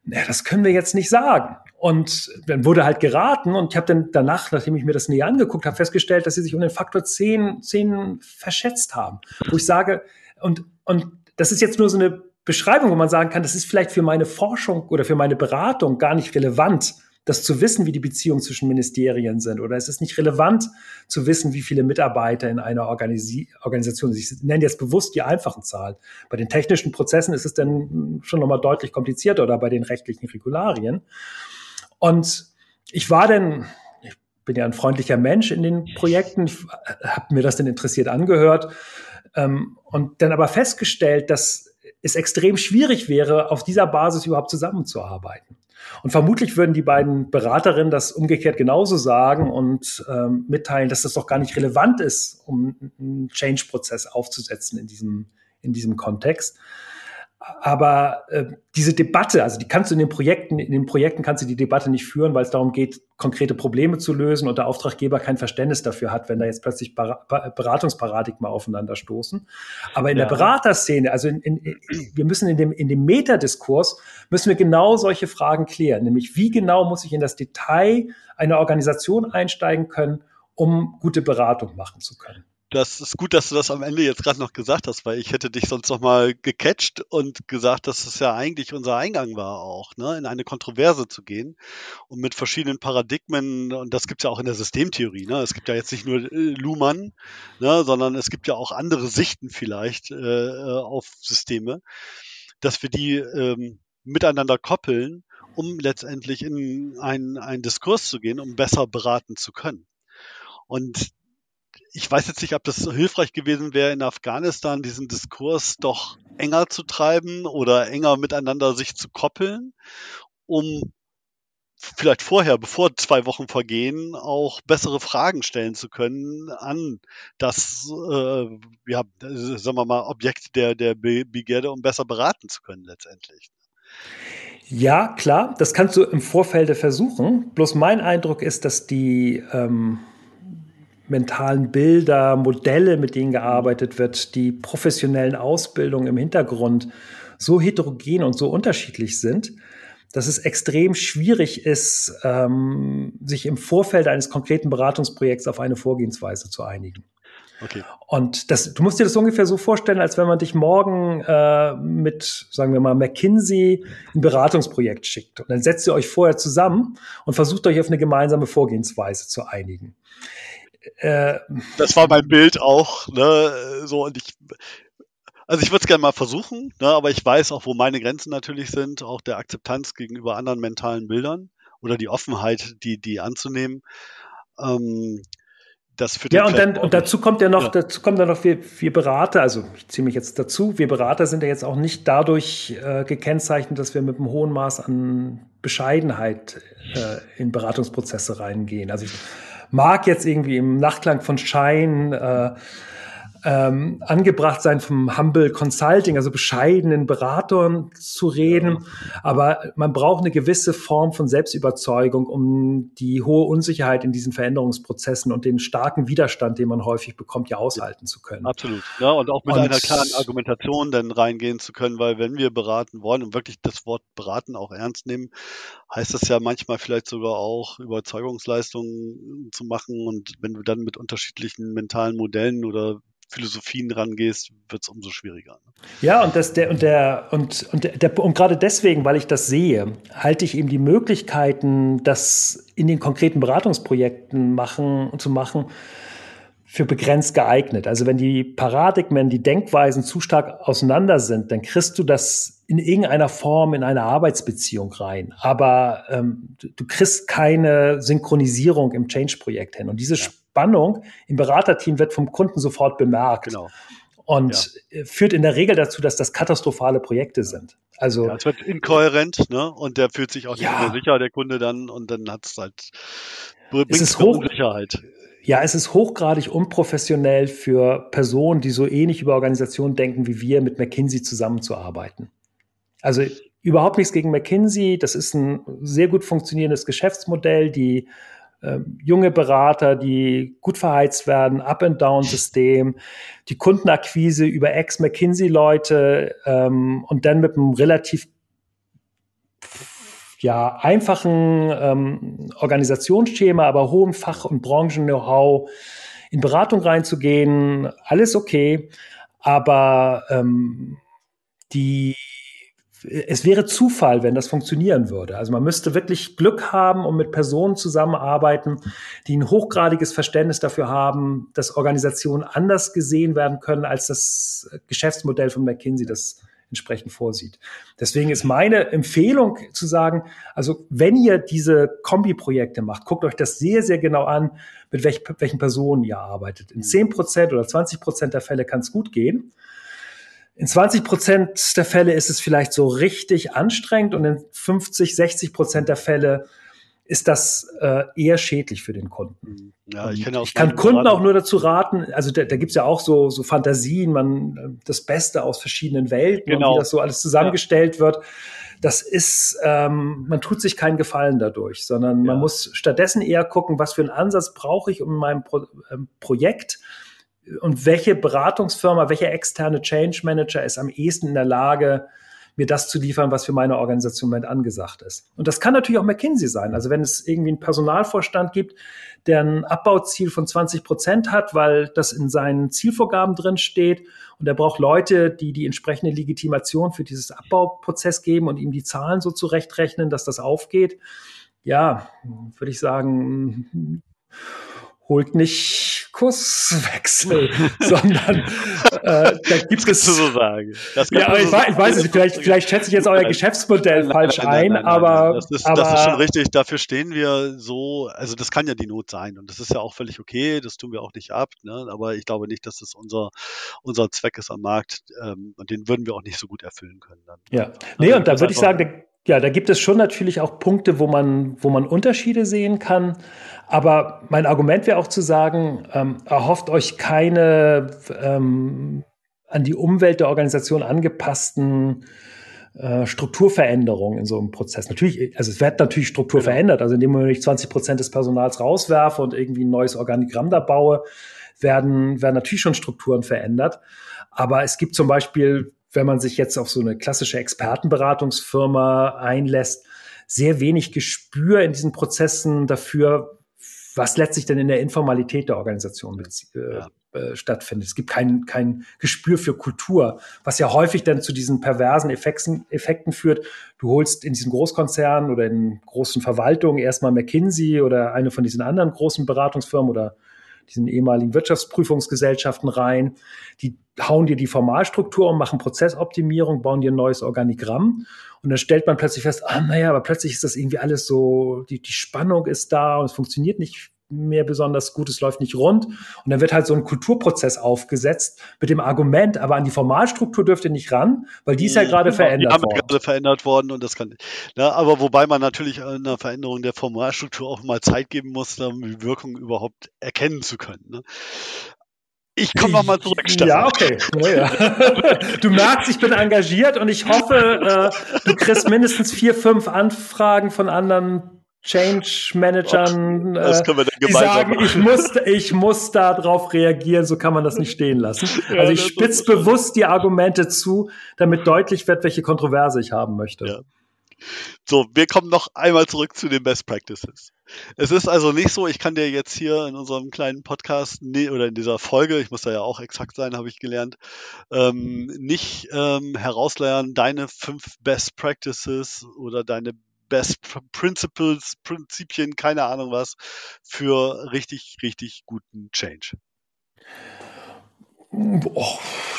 Ja, das können wir jetzt nicht sagen. Und dann wurde halt geraten und ich habe dann danach, nachdem ich mir das näher angeguckt habe, festgestellt, dass sie sich um den Faktor 10, 10 verschätzt haben. Wo ich sage, und, und das ist jetzt nur so eine Beschreibung, wo man sagen kann, das ist vielleicht für meine Forschung oder für meine Beratung gar nicht relevant, das zu wissen, wie die Beziehungen zwischen Ministerien sind. Oder es ist nicht relevant zu wissen, wie viele Mitarbeiter in einer Organisi Organisation. Ich nenne jetzt bewusst die einfachen Zahlen. Bei den technischen Prozessen ist es dann schon nochmal deutlich komplizierter oder bei den rechtlichen Regularien. Und ich war dann, ich bin ja ein freundlicher Mensch in den Projekten, habe mir das dann interessiert angehört ähm, und dann aber festgestellt, dass es extrem schwierig wäre, auf dieser Basis überhaupt zusammenzuarbeiten. Und vermutlich würden die beiden Beraterinnen das umgekehrt genauso sagen und ähm, mitteilen, dass das doch gar nicht relevant ist, um einen Change-Prozess aufzusetzen in diesem, in diesem Kontext aber äh, diese Debatte, also die kannst du in den Projekten, in den Projekten kannst du die Debatte nicht führen, weil es darum geht, konkrete Probleme zu lösen und der Auftraggeber kein Verständnis dafür hat, wenn da jetzt plötzlich Beratungsparadigma aufeinander stoßen. Aber in ja. der Beraterszene, also in, in, wir müssen in dem, in dem Metadiskurs, müssen wir genau solche Fragen klären, nämlich wie genau muss ich in das Detail einer Organisation einsteigen können, um gute Beratung machen zu können das ist gut, dass du das am Ende jetzt gerade noch gesagt hast, weil ich hätte dich sonst noch mal gecatcht und gesagt, dass es ja eigentlich unser Eingang war auch, ne, in eine Kontroverse zu gehen und mit verschiedenen Paradigmen und das gibt es ja auch in der Systemtheorie, ne. Es gibt ja jetzt nicht nur äh, Luhmann, ne, sondern es gibt ja auch andere Sichten vielleicht äh, äh auf Systeme, dass wir die ähm, miteinander koppeln, um letztendlich in einen, einen Diskurs zu gehen, um besser beraten zu können. Und ich weiß jetzt nicht, ob das hilfreich gewesen wäre, in Afghanistan diesen Diskurs doch enger zu treiben oder enger miteinander sich zu koppeln, um vielleicht vorher, bevor zwei Wochen vergehen, auch bessere Fragen stellen zu können an das, äh, ja, sagen wir mal, Objekt der, der Begierde, um besser beraten zu können letztendlich. Ja, klar, das kannst du im Vorfeld versuchen. Bloß mein Eindruck ist, dass die ähm mentalen Bilder, Modelle, mit denen gearbeitet wird, die professionellen Ausbildungen im Hintergrund so heterogen und so unterschiedlich sind, dass es extrem schwierig ist, ähm, sich im Vorfeld eines konkreten Beratungsprojekts auf eine Vorgehensweise zu einigen. Okay. Und das, du musst dir das ungefähr so vorstellen, als wenn man dich morgen äh, mit, sagen wir mal, McKinsey ein Beratungsprojekt schickt. Und dann setzt ihr euch vorher zusammen und versucht euch auf eine gemeinsame Vorgehensweise zu einigen. Äh, das war mein Bild auch, ne, so und ich, also ich würde es gerne mal versuchen, ne, aber ich weiß auch, wo meine Grenzen natürlich sind, auch der Akzeptanz gegenüber anderen mentalen Bildern oder die Offenheit, die, die anzunehmen. Ähm, das für ja, und dann und dazu kommt ja noch, ja. dazu kommen dann noch wir, wir Berater, also ich ziehe mich jetzt dazu, wir Berater sind ja jetzt auch nicht dadurch äh, gekennzeichnet, dass wir mit einem hohen Maß an Bescheidenheit äh, in Beratungsprozesse reingehen. Also ich mag jetzt irgendwie im Nachklang von Shine äh, ähm, angebracht sein, vom Humble Consulting, also bescheidenen Beratern zu reden. Aber man braucht eine gewisse Form von Selbstüberzeugung, um die hohe Unsicherheit in diesen Veränderungsprozessen und den starken Widerstand, den man häufig bekommt, ja aushalten zu können. Absolut. Ja, und auch mit und, einer klaren Argumentation dann reingehen zu können, weil wenn wir beraten wollen und wirklich das Wort beraten auch ernst nehmen, heißt das ja manchmal vielleicht sogar auch Überzeugungsleistungen zu machen. Und wenn du dann mit unterschiedlichen mentalen Modellen oder Philosophien rangehst, wird es umso schwieriger. Ne? Ja, und das, der, und der, und, und, der, und gerade deswegen, weil ich das sehe, halte ich eben die Möglichkeiten, das in den konkreten Beratungsprojekten machen, zu machen, für begrenzt geeignet. Also wenn die Paradigmen, die Denkweisen zu stark auseinander sind, dann kriegst du das in irgendeiner Form in eine Arbeitsbeziehung rein. Aber ähm, du, du kriegst keine Synchronisierung im Change-Projekt hin. Und diese ja. Spannung im Beraterteam wird vom Kunden sofort bemerkt. Genau. Und ja. führt in der Regel dazu, dass das katastrophale Projekte sind. Also ja, es wird inkohärent, ne? Und der fühlt sich auch nicht mehr sicher, der Kunde dann, und dann hat es halt bringt es ist hoch, Unsicherheit. Ja, es ist hochgradig unprofessionell für Personen, die so ähnlich über Organisationen denken wie wir, mit McKinsey zusammenzuarbeiten. Also überhaupt nichts gegen McKinsey. Das ist ein sehr gut funktionierendes Geschäftsmodell, die äh, junge Berater, die gut verheizt werden, Up-and-Down-System, die Kundenakquise über Ex-McKinsey-Leute ähm, und dann mit einem relativ ja, einfachen ähm, Organisationsschema, aber hohem Fach- und Branchen-Know-how in Beratung reinzugehen, alles okay. Aber ähm, die, es wäre Zufall, wenn das funktionieren würde. Also man müsste wirklich Glück haben und mit Personen zusammenarbeiten, die ein hochgradiges Verständnis dafür haben, dass Organisationen anders gesehen werden können als das Geschäftsmodell von McKinsey, das entsprechend vorsieht. Deswegen ist meine Empfehlung zu sagen, also wenn ihr diese Kombi-Projekte macht, guckt euch das sehr, sehr genau an, mit welch, welchen Personen ihr arbeitet. In 10 Prozent oder 20 Prozent der Fälle kann es gut gehen. In 20 Prozent der Fälle ist es vielleicht so richtig anstrengend und in 50, 60 Prozent der Fälle ist das äh, eher schädlich für den Kunden. Ja, ich, kann, ich kann Kunden auch nur dazu raten, also da, da gibt es ja auch so, so Fantasien, man äh, das Beste aus verschiedenen Welten genau. und wie das so alles zusammengestellt ja. wird. Das ist, ähm, man tut sich keinen Gefallen dadurch, sondern ja. man muss stattdessen eher gucken, was für einen Ansatz brauche ich um mein Pro ähm, Projekt und welche Beratungsfirma, welcher externe Change Manager ist am ehesten in der Lage, mir das zu liefern, was für meine Organisation im Moment angesagt ist. Und das kann natürlich auch McKinsey sein. Also wenn es irgendwie einen Personalvorstand gibt, der ein Abbauziel von 20 Prozent hat, weil das in seinen Zielvorgaben drin steht und er braucht Leute, die die entsprechende Legitimation für dieses Abbauprozess geben und ihm die Zahlen so zurechtrechnen, dass das aufgeht. Ja, würde ich sagen, holt nicht Kurswechsel, sondern äh, da gibt es. so sagen. ja, aber ich, so ich, weiß es, vielleicht, vielleicht schätze ich jetzt euer Geschäftsmodell nein, falsch nein, nein, ein, aber, das ist, aber das ist schon richtig. Dafür stehen wir so. Also das kann ja die Not sein und das ist ja auch völlig okay. Das tun wir auch nicht ab. Ne? Aber ich glaube nicht, dass das unser unser Zweck ist am Markt ähm, und den würden wir auch nicht so gut erfüllen können. Dann. Ja, nee, also, und da würde ich sagen, ja, da gibt es schon natürlich auch Punkte, wo man, wo man Unterschiede sehen kann. Aber mein Argument wäre auch zu sagen, ähm, erhofft euch keine ähm, an die Umwelt der Organisation angepassten äh, Strukturveränderungen in so einem Prozess. Natürlich, also es wird natürlich Struktur genau. verändert. Also indem ich 20 Prozent des Personals rauswerfe und irgendwie ein neues Organigramm da baue, werden, werden natürlich schon Strukturen verändert. Aber es gibt zum Beispiel wenn man sich jetzt auf so eine klassische Expertenberatungsfirma einlässt, sehr wenig Gespür in diesen Prozessen dafür, was letztlich denn in der Informalität der Organisation äh, ja. äh, stattfindet. Es gibt kein, kein Gespür für Kultur, was ja häufig dann zu diesen perversen Effekten, Effekten führt. Du holst in diesen Großkonzernen oder in großen Verwaltungen erstmal McKinsey oder eine von diesen anderen großen Beratungsfirmen oder diesen ehemaligen Wirtschaftsprüfungsgesellschaften rein. Die hauen dir die Formalstruktur und machen Prozessoptimierung, bauen dir ein neues Organigramm. Und dann stellt man plötzlich fest, ah, naja, aber plötzlich ist das irgendwie alles so, die, die Spannung ist da und es funktioniert nicht mehr besonders gut, es läuft nicht rund. Und dann wird halt so ein Kulturprozess aufgesetzt mit dem Argument, aber an die Formalstruktur dürft ihr nicht ran, weil die ist ja gerade genau, verändert die worden. gerade verändert worden und das kann, ja, aber wobei man natürlich in der Veränderung der Formalstruktur auch mal Zeit geben muss, um die Wirkung überhaupt erkennen zu können. Ne? Ich komme nochmal zurück, Stefan. Ja, okay. Ja. Du merkst, ich bin engagiert und ich hoffe, äh, du kriegst mindestens vier, fünf Anfragen von anderen Change Managern, äh, die sagen, ich muss, ich muss da drauf reagieren, so kann man das nicht stehen lassen. Ja, also ich spitze bewusst die Argumente zu, damit deutlich wird, welche Kontroverse ich haben möchte. Ja. So, wir kommen noch einmal zurück zu den Best Practices. Es ist also nicht so, ich kann dir jetzt hier in unserem kleinen Podcast nee, oder in dieser Folge, ich muss da ja auch exakt sein, habe ich gelernt, ähm, nicht ähm, herauslernen, deine fünf Best Practices oder deine Best Principles, Prinzipien, keine Ahnung was, für richtig, richtig guten Change. Oh,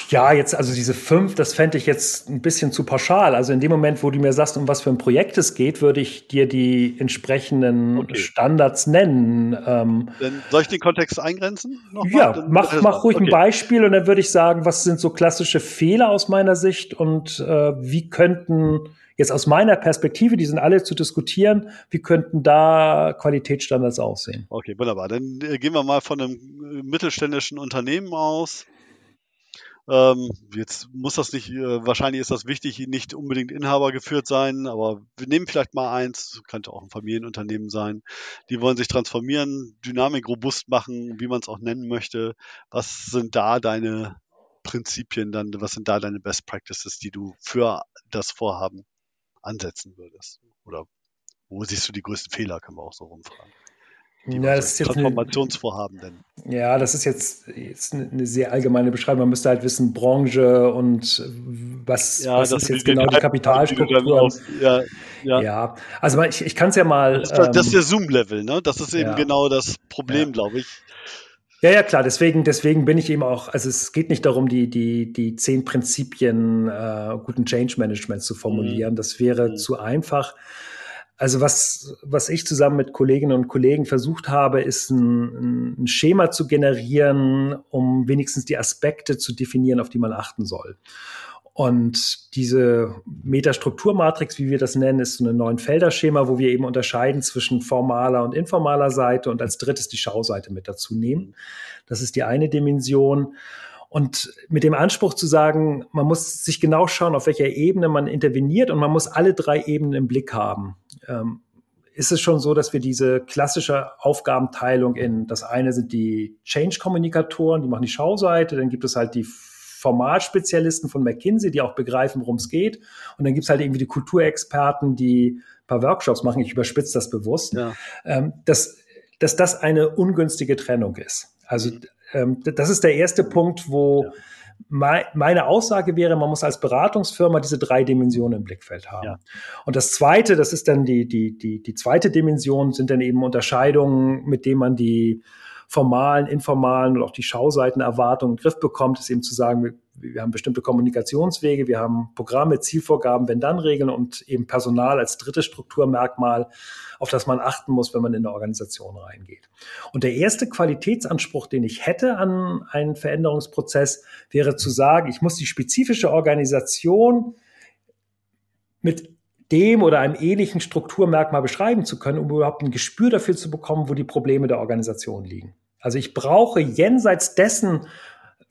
ja, jetzt, also diese fünf, das fände ich jetzt ein bisschen zu pauschal. Also in dem Moment, wo du mir sagst, um was für ein Projekt es geht, würde ich dir die entsprechenden okay. Standards nennen. Ähm, dann soll ich den Kontext eingrenzen? Ja, dann, mach, mach ruhig okay. ein Beispiel und dann würde ich sagen, was sind so klassische Fehler aus meiner Sicht und äh, wie könnten jetzt aus meiner Perspektive, die sind alle zu diskutieren, wie könnten da Qualitätsstandards aussehen? Okay, wunderbar. Dann äh, gehen wir mal von einem äh, mittelständischen Unternehmen aus ähm, jetzt muss das nicht, äh, wahrscheinlich ist das wichtig, nicht unbedingt Inhaber geführt sein, aber wir nehmen vielleicht mal eins, könnte auch ein Familienunternehmen sein. Die wollen sich transformieren, Dynamik robust machen, wie man es auch nennen möchte. Was sind da deine Prinzipien dann, was sind da deine Best Practices, die du für das Vorhaben ansetzen würdest? Oder wo siehst du die größten Fehler, können wir auch so rumfragen ja, das ist jetzt Transformationsvorhaben denn? Ja, das ist jetzt, jetzt eine sehr allgemeine Beschreibung. Man müsste halt wissen, Branche und was, ja, was ist jetzt genau die Kapitalstruktur. Ja, ja. ja, also ich, ich kann es ja mal. Das ist, ähm, das ist der Zoom-Level, ne? Das ist eben ja. genau das Problem, glaube ich. Ja, ja, klar. Deswegen, deswegen bin ich eben auch, also es geht nicht darum, die, die, die zehn Prinzipien äh, guten Change Managements zu formulieren. Mhm. Das wäre mhm. zu einfach. Also was, was ich zusammen mit Kolleginnen und Kollegen versucht habe, ist ein, ein, Schema zu generieren, um wenigstens die Aspekte zu definieren, auf die man achten soll. Und diese Metastrukturmatrix, wie wir das nennen, ist so ein neuen Felderschema, wo wir eben unterscheiden zwischen formaler und informaler Seite und als drittes die Schauseite mit dazu nehmen. Das ist die eine Dimension. Und mit dem Anspruch zu sagen, man muss sich genau schauen, auf welcher Ebene man interveniert und man muss alle drei Ebenen im Blick haben. Ähm, ist es schon so, dass wir diese klassische Aufgabenteilung in, das eine sind die Change-Kommunikatoren, die machen die Schauseite, dann gibt es halt die Formatspezialisten von McKinsey, die auch begreifen, worum es geht. Und dann gibt es halt irgendwie die Kulturexperten, die ein paar Workshops machen. Ich überspitze das bewusst. Ja. Ähm, dass, dass das eine ungünstige Trennung ist. Also mhm. Ähm, das ist der erste Punkt, wo ja. meine Aussage wäre, man muss als Beratungsfirma diese drei Dimensionen im Blickfeld haben. Ja. Und das zweite, das ist dann die, die, die, die zweite Dimension, sind dann eben Unterscheidungen, mit denen man die formalen, informalen und auch die Schauseitenerwartungen in den Griff bekommt, ist eben zu sagen, wir, wir haben bestimmte Kommunikationswege, wir haben Programme, Zielvorgaben, Wenn-Dann-Regeln und eben Personal als drittes Strukturmerkmal, auf das man achten muss, wenn man in eine Organisation reingeht. Und der erste Qualitätsanspruch, den ich hätte an einen Veränderungsprozess, wäre zu sagen, ich muss die spezifische Organisation mit dem oder einem ähnlichen Strukturmerkmal beschreiben zu können, um überhaupt ein Gespür dafür zu bekommen, wo die Probleme der Organisation liegen. Also ich brauche jenseits dessen,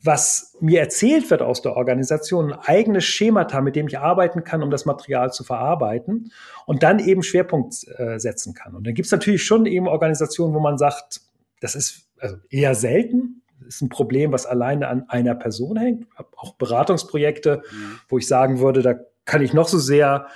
was mir erzählt wird aus der Organisation, ein eigenes Schemata, mit dem ich arbeiten kann, um das Material zu verarbeiten und dann eben Schwerpunkt äh, setzen kann. Und dann gibt es natürlich schon eben Organisationen, wo man sagt, das ist also eher selten, das ist ein Problem, was alleine an einer Person hängt. Auch Beratungsprojekte, mhm. wo ich sagen würde, da kann ich noch so sehr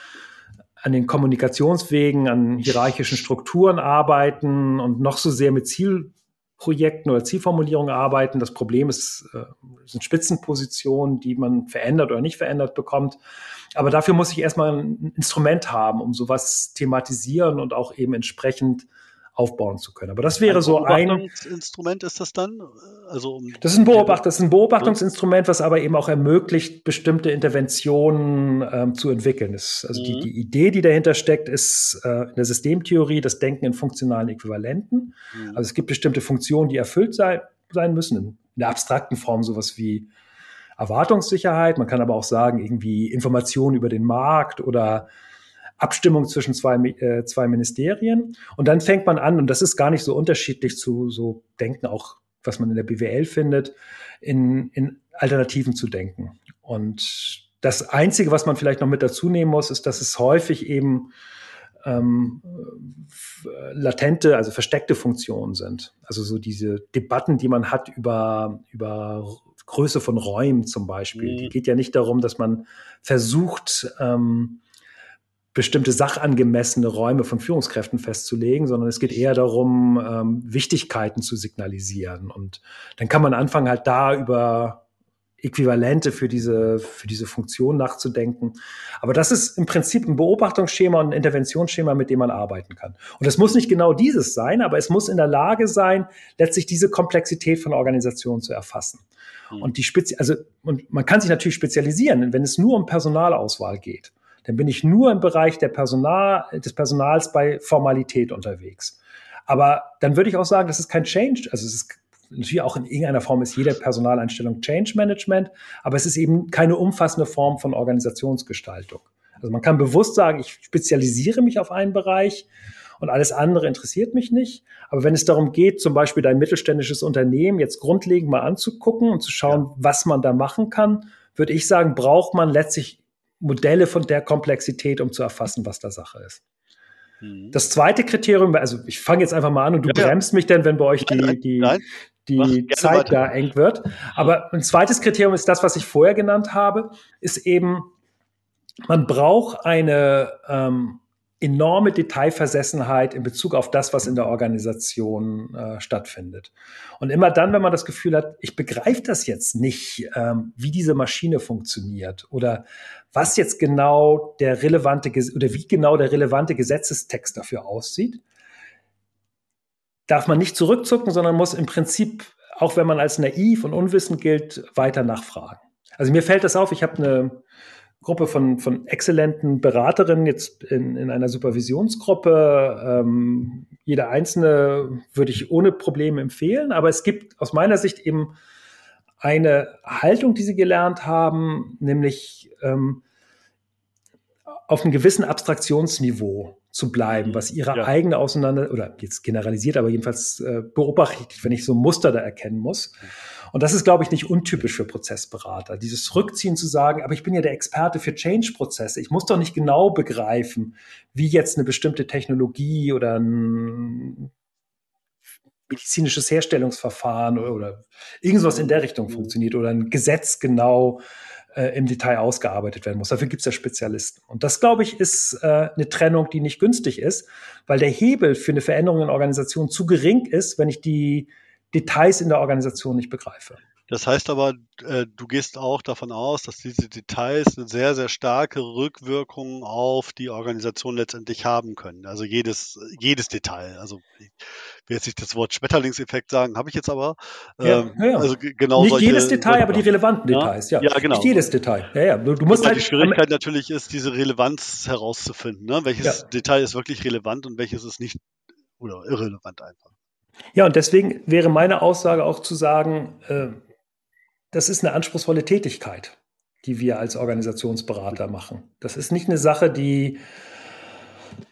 an den Kommunikationswegen, an hierarchischen Strukturen arbeiten und noch so sehr mit Zielprojekten oder Zielformulierungen arbeiten. Das Problem ist, äh, sind Spitzenpositionen, die man verändert oder nicht verändert bekommt. Aber dafür muss ich erstmal ein Instrument haben, um sowas thematisieren und auch eben entsprechend aufbauen zu können. Aber das wäre ein so ein Instrument ist das dann? Also um das ist ein Beobacht, das ist ein Beobachtungsinstrument, was aber eben auch ermöglicht, bestimmte Interventionen ähm, zu entwickeln. Das, also mhm. die, die Idee, die dahinter steckt, ist äh, in der Systemtheorie das Denken in funktionalen Äquivalenten. Mhm. Also es gibt bestimmte Funktionen, die erfüllt sei, sein müssen in, in der abstrakten Form, sowas wie Erwartungssicherheit. Man kann aber auch sagen, irgendwie Informationen über den Markt oder Abstimmung zwischen zwei, äh, zwei Ministerien. Und dann fängt man an, und das ist gar nicht so unterschiedlich zu so Denken auch, was man in der BWL findet, in, in Alternativen zu denken. Und das Einzige, was man vielleicht noch mit dazu nehmen muss, ist, dass es häufig eben ähm, latente, also versteckte Funktionen sind. Also so diese Debatten, die man hat über, über Größe von Räumen zum Beispiel. Mhm. Die geht ja nicht darum, dass man versucht, ähm, bestimmte sachangemessene Räume von Führungskräften festzulegen, sondern es geht eher darum, ähm, Wichtigkeiten zu signalisieren. Und dann kann man anfangen, halt da über Äquivalente für diese, für diese Funktion nachzudenken. Aber das ist im Prinzip ein Beobachtungsschema und ein Interventionsschema, mit dem man arbeiten kann. Und es muss nicht genau dieses sein, aber es muss in der Lage sein, letztlich diese Komplexität von Organisationen zu erfassen. Mhm. Und die Spezi also, und man kann sich natürlich spezialisieren, wenn es nur um Personalauswahl geht. Dann bin ich nur im Bereich der Personal, des Personals bei Formalität unterwegs. Aber dann würde ich auch sagen, das ist kein Change, also es ist natürlich auch in irgendeiner Form ist jede Personaleinstellung Change Management, aber es ist eben keine umfassende Form von Organisationsgestaltung. Also man kann bewusst sagen, ich spezialisiere mich auf einen Bereich und alles andere interessiert mich nicht. Aber wenn es darum geht, zum Beispiel dein mittelständisches Unternehmen jetzt grundlegend mal anzugucken und zu schauen, ja. was man da machen kann, würde ich sagen, braucht man letztlich Modelle von der Komplexität, um zu erfassen, was da Sache ist. Mhm. Das zweite Kriterium, also ich fange jetzt einfach mal an und du ja, bremst ja. mich denn, wenn bei euch die, die, nein, die Zeit weiter. da eng wird. Aber ein zweites Kriterium ist das, was ich vorher genannt habe, ist eben, man braucht eine ähm, enorme Detailversessenheit in Bezug auf das, was in der Organisation äh, stattfindet. Und immer dann, wenn man das Gefühl hat, ich begreife das jetzt nicht, ähm, wie diese Maschine funktioniert oder was jetzt genau der relevante oder wie genau der relevante Gesetzestext dafür aussieht, darf man nicht zurückzucken, sondern muss im Prinzip, auch wenn man als naiv und unwissend gilt, weiter nachfragen. Also mir fällt das auf, ich habe eine Gruppe von, von exzellenten Beraterinnen jetzt in, in einer Supervisionsgruppe. Ähm, jede einzelne würde ich ohne Probleme empfehlen, aber es gibt aus meiner Sicht eben eine Haltung, die sie gelernt haben, nämlich ähm, auf einem gewissen Abstraktionsniveau zu bleiben, was ihre ja. eigene Auseinander oder jetzt generalisiert, aber jedenfalls äh, beobachtet, wenn ich so ein Muster da erkennen muss. Und das ist, glaube ich, nicht untypisch für Prozessberater. Dieses Rückziehen zu sagen, aber ich bin ja der Experte für Change-Prozesse. Ich muss doch nicht genau begreifen, wie jetzt eine bestimmte Technologie oder ein medizinisches Herstellungsverfahren oder, oder irgendwas in der Richtung mhm. funktioniert oder ein Gesetz genau äh, im Detail ausgearbeitet werden muss. Dafür gibt es ja Spezialisten. Und das, glaube ich, ist äh, eine Trennung, die nicht günstig ist, weil der Hebel für eine Veränderung in Organisation zu gering ist, wenn ich die Details in der Organisation nicht begreife. Das heißt aber, äh, du gehst auch davon aus, dass diese Details eine sehr, sehr starke Rückwirkung auf die Organisation letztendlich haben können. Also jedes, jedes Detail. Also ich will jetzt nicht das Wort Schmetterlingseffekt sagen, habe ich jetzt aber. Ja, ähm, ja. Also genau nicht jedes Detail, aber die relevanten ja? Details. Ja, ja genau. Nicht jedes Detail. Ja, ja. Du, du musst halt die Schwierigkeit natürlich ist, diese Relevanz herauszufinden. Ne? Welches Detail ist wirklich relevant und welches ist nicht oder irrelevant einfach. Ja, und deswegen wäre meine Aussage auch zu sagen, äh, das ist eine anspruchsvolle Tätigkeit, die wir als Organisationsberater machen. Das ist nicht eine Sache, die,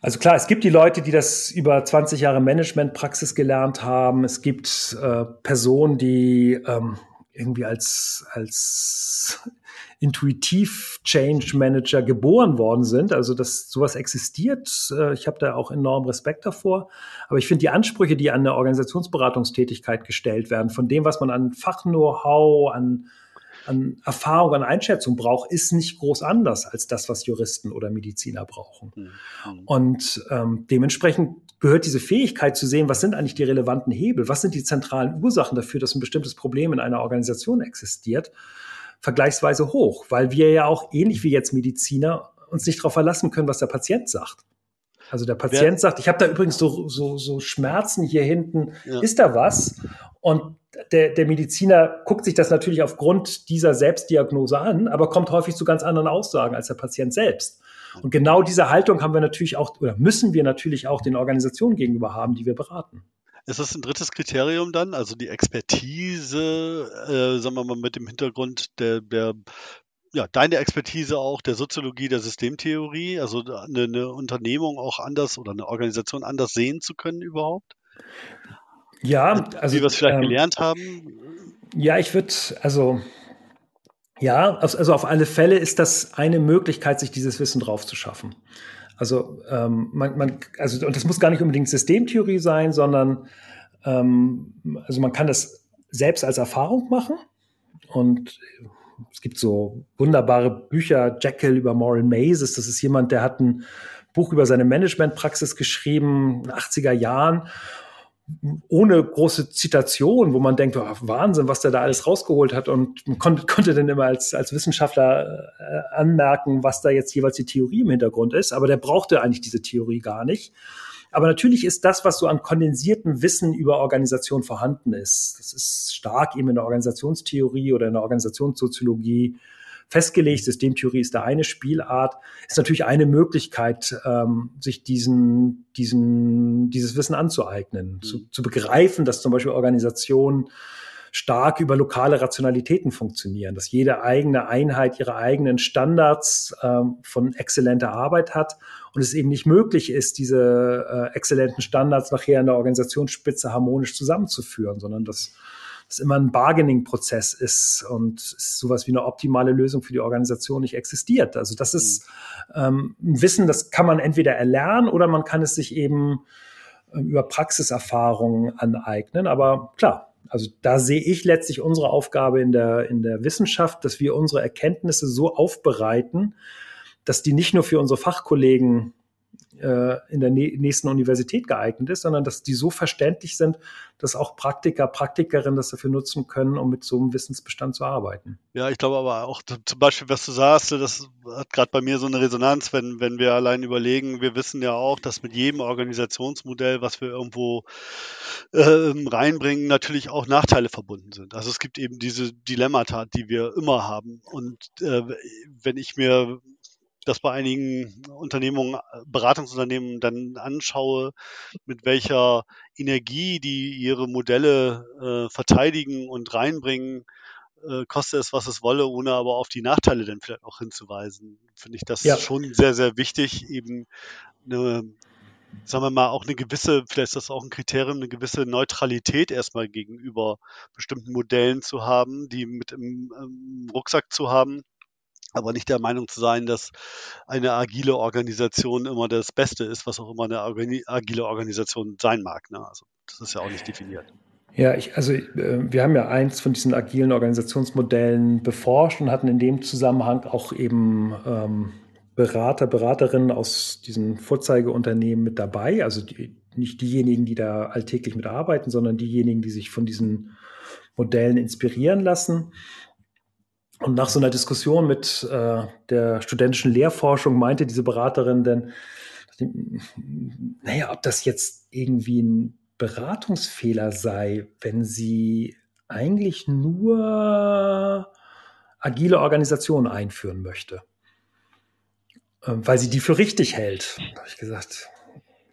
also klar, es gibt die Leute, die das über 20 Jahre Managementpraxis gelernt haben. Es gibt äh, Personen, die ähm, irgendwie als, als intuitiv Change Manager geboren worden sind. Also dass sowas existiert. Äh, ich habe da auch enorm Respekt davor. Aber ich finde die Ansprüche, die an eine Organisationsberatungstätigkeit gestellt werden, von dem, was man an Fach-Know-how, an, an Erfahrung, an Einschätzung braucht, ist nicht groß anders als das, was Juristen oder Mediziner brauchen. Mhm. Und ähm, dementsprechend gehört diese Fähigkeit zu sehen, was sind eigentlich die relevanten Hebel, was sind die zentralen Ursachen dafür, dass ein bestimmtes Problem in einer Organisation existiert, vergleichsweise hoch, weil wir ja auch ähnlich wie jetzt Mediziner uns nicht darauf verlassen können, was der Patient sagt. Also der Patient ja. sagt, ich habe da übrigens so, so, so Schmerzen hier hinten, ja. ist da was? Und der, der Mediziner guckt sich das natürlich aufgrund dieser Selbstdiagnose an, aber kommt häufig zu ganz anderen Aussagen als der Patient selbst. Und genau diese Haltung haben wir natürlich auch oder müssen wir natürlich auch den Organisationen gegenüber haben, die wir beraten. Ist das ein drittes Kriterium dann? Also die Expertise, äh, sagen wir mal, mit dem Hintergrund der, der ja, deine Expertise auch der Soziologie, der Systemtheorie, also eine, eine Unternehmung auch anders oder eine Organisation anders sehen zu können überhaupt? Ja, also. Wie wir es vielleicht ähm, gelernt haben? Ja, ich würde, also, ja, also auf alle Fälle ist das eine Möglichkeit, sich dieses Wissen drauf zu schaffen. Also ähm, man, man, also und das muss gar nicht unbedingt Systemtheorie sein, sondern ähm, also man kann das selbst als Erfahrung machen und es gibt so wunderbare Bücher, Jekyll über Maureen Mazes. Das ist jemand, der hat ein Buch über seine Managementpraxis geschrieben, in den 80er Jahren ohne große Zitation, wo man denkt, oh, Wahnsinn, was der da alles rausgeholt hat und man konnte, konnte dann immer als, als Wissenschaftler äh, anmerken, was da jetzt jeweils die Theorie im Hintergrund ist, aber der brauchte eigentlich diese Theorie gar nicht. Aber natürlich ist das, was so an kondensiertem Wissen über Organisation vorhanden ist, das ist stark eben in der Organisationstheorie oder in der Organisationssoziologie festgelegt. Systemtheorie ist da eine Spielart, ist natürlich eine Möglichkeit, ähm, sich diesen, diesen, dieses Wissen anzueignen, mhm. zu, zu begreifen, dass zum Beispiel Organisationen stark über lokale Rationalitäten funktionieren, dass jede eigene Einheit ihre eigenen Standards ähm, von exzellenter Arbeit hat und es eben nicht möglich ist, diese äh, exzellenten Standards nachher in der Organisationsspitze harmonisch zusammenzuführen, sondern dass es immer ein Bargaining-Prozess ist und sowas wie eine optimale Lösung für die Organisation nicht existiert. Also das ist mhm. ähm, ein Wissen, das kann man entweder erlernen oder man kann es sich eben äh, über Praxiserfahrungen aneignen. Aber klar, also da sehe ich letztlich unsere Aufgabe in der, in der Wissenschaft, dass wir unsere Erkenntnisse so aufbereiten, dass die nicht nur für unsere Fachkollegen äh, in der nächsten Universität geeignet ist, sondern dass die so verständlich sind, dass auch Praktiker, Praktikerinnen das dafür nutzen können, um mit so einem Wissensbestand zu arbeiten. Ja, ich glaube aber auch zum Beispiel, was du sagst, das hat gerade bei mir so eine Resonanz, wenn, wenn wir allein überlegen, wir wissen ja auch, dass mit jedem Organisationsmodell, was wir irgendwo äh, reinbringen, natürlich auch Nachteile verbunden sind. Also es gibt eben diese Dilemmata, die wir immer haben. Und äh, wenn ich mir das bei einigen Unternehmungen, Beratungsunternehmen dann anschaue, mit welcher Energie die ihre Modelle äh, verteidigen und reinbringen, äh, koste es, was es wolle, ohne aber auf die Nachteile dann vielleicht auch hinzuweisen, finde ich das ja. schon sehr, sehr wichtig, eben eine, sagen wir mal, auch eine gewisse, vielleicht ist das auch ein Kriterium, eine gewisse Neutralität erstmal gegenüber bestimmten Modellen zu haben, die mit im, im Rucksack zu haben aber nicht der Meinung zu sein, dass eine agile Organisation immer das Beste ist, was auch immer eine agile Organisation sein mag. Ne? Also das ist ja auch nicht definiert. Ja, ich, also äh, wir haben ja eins von diesen agilen Organisationsmodellen beforscht und hatten in dem Zusammenhang auch eben ähm, Berater, Beraterinnen aus diesen Vorzeigeunternehmen mit dabei. Also die, nicht diejenigen, die da alltäglich mitarbeiten, sondern diejenigen, die sich von diesen Modellen inspirieren lassen. Und nach so einer Diskussion mit äh, der studentischen Lehrforschung meinte diese Beraterin denn, naja, ob das jetzt irgendwie ein Beratungsfehler sei, wenn sie eigentlich nur agile Organisationen einführen möchte, äh, weil sie die für richtig hält. Da habe ich gesagt,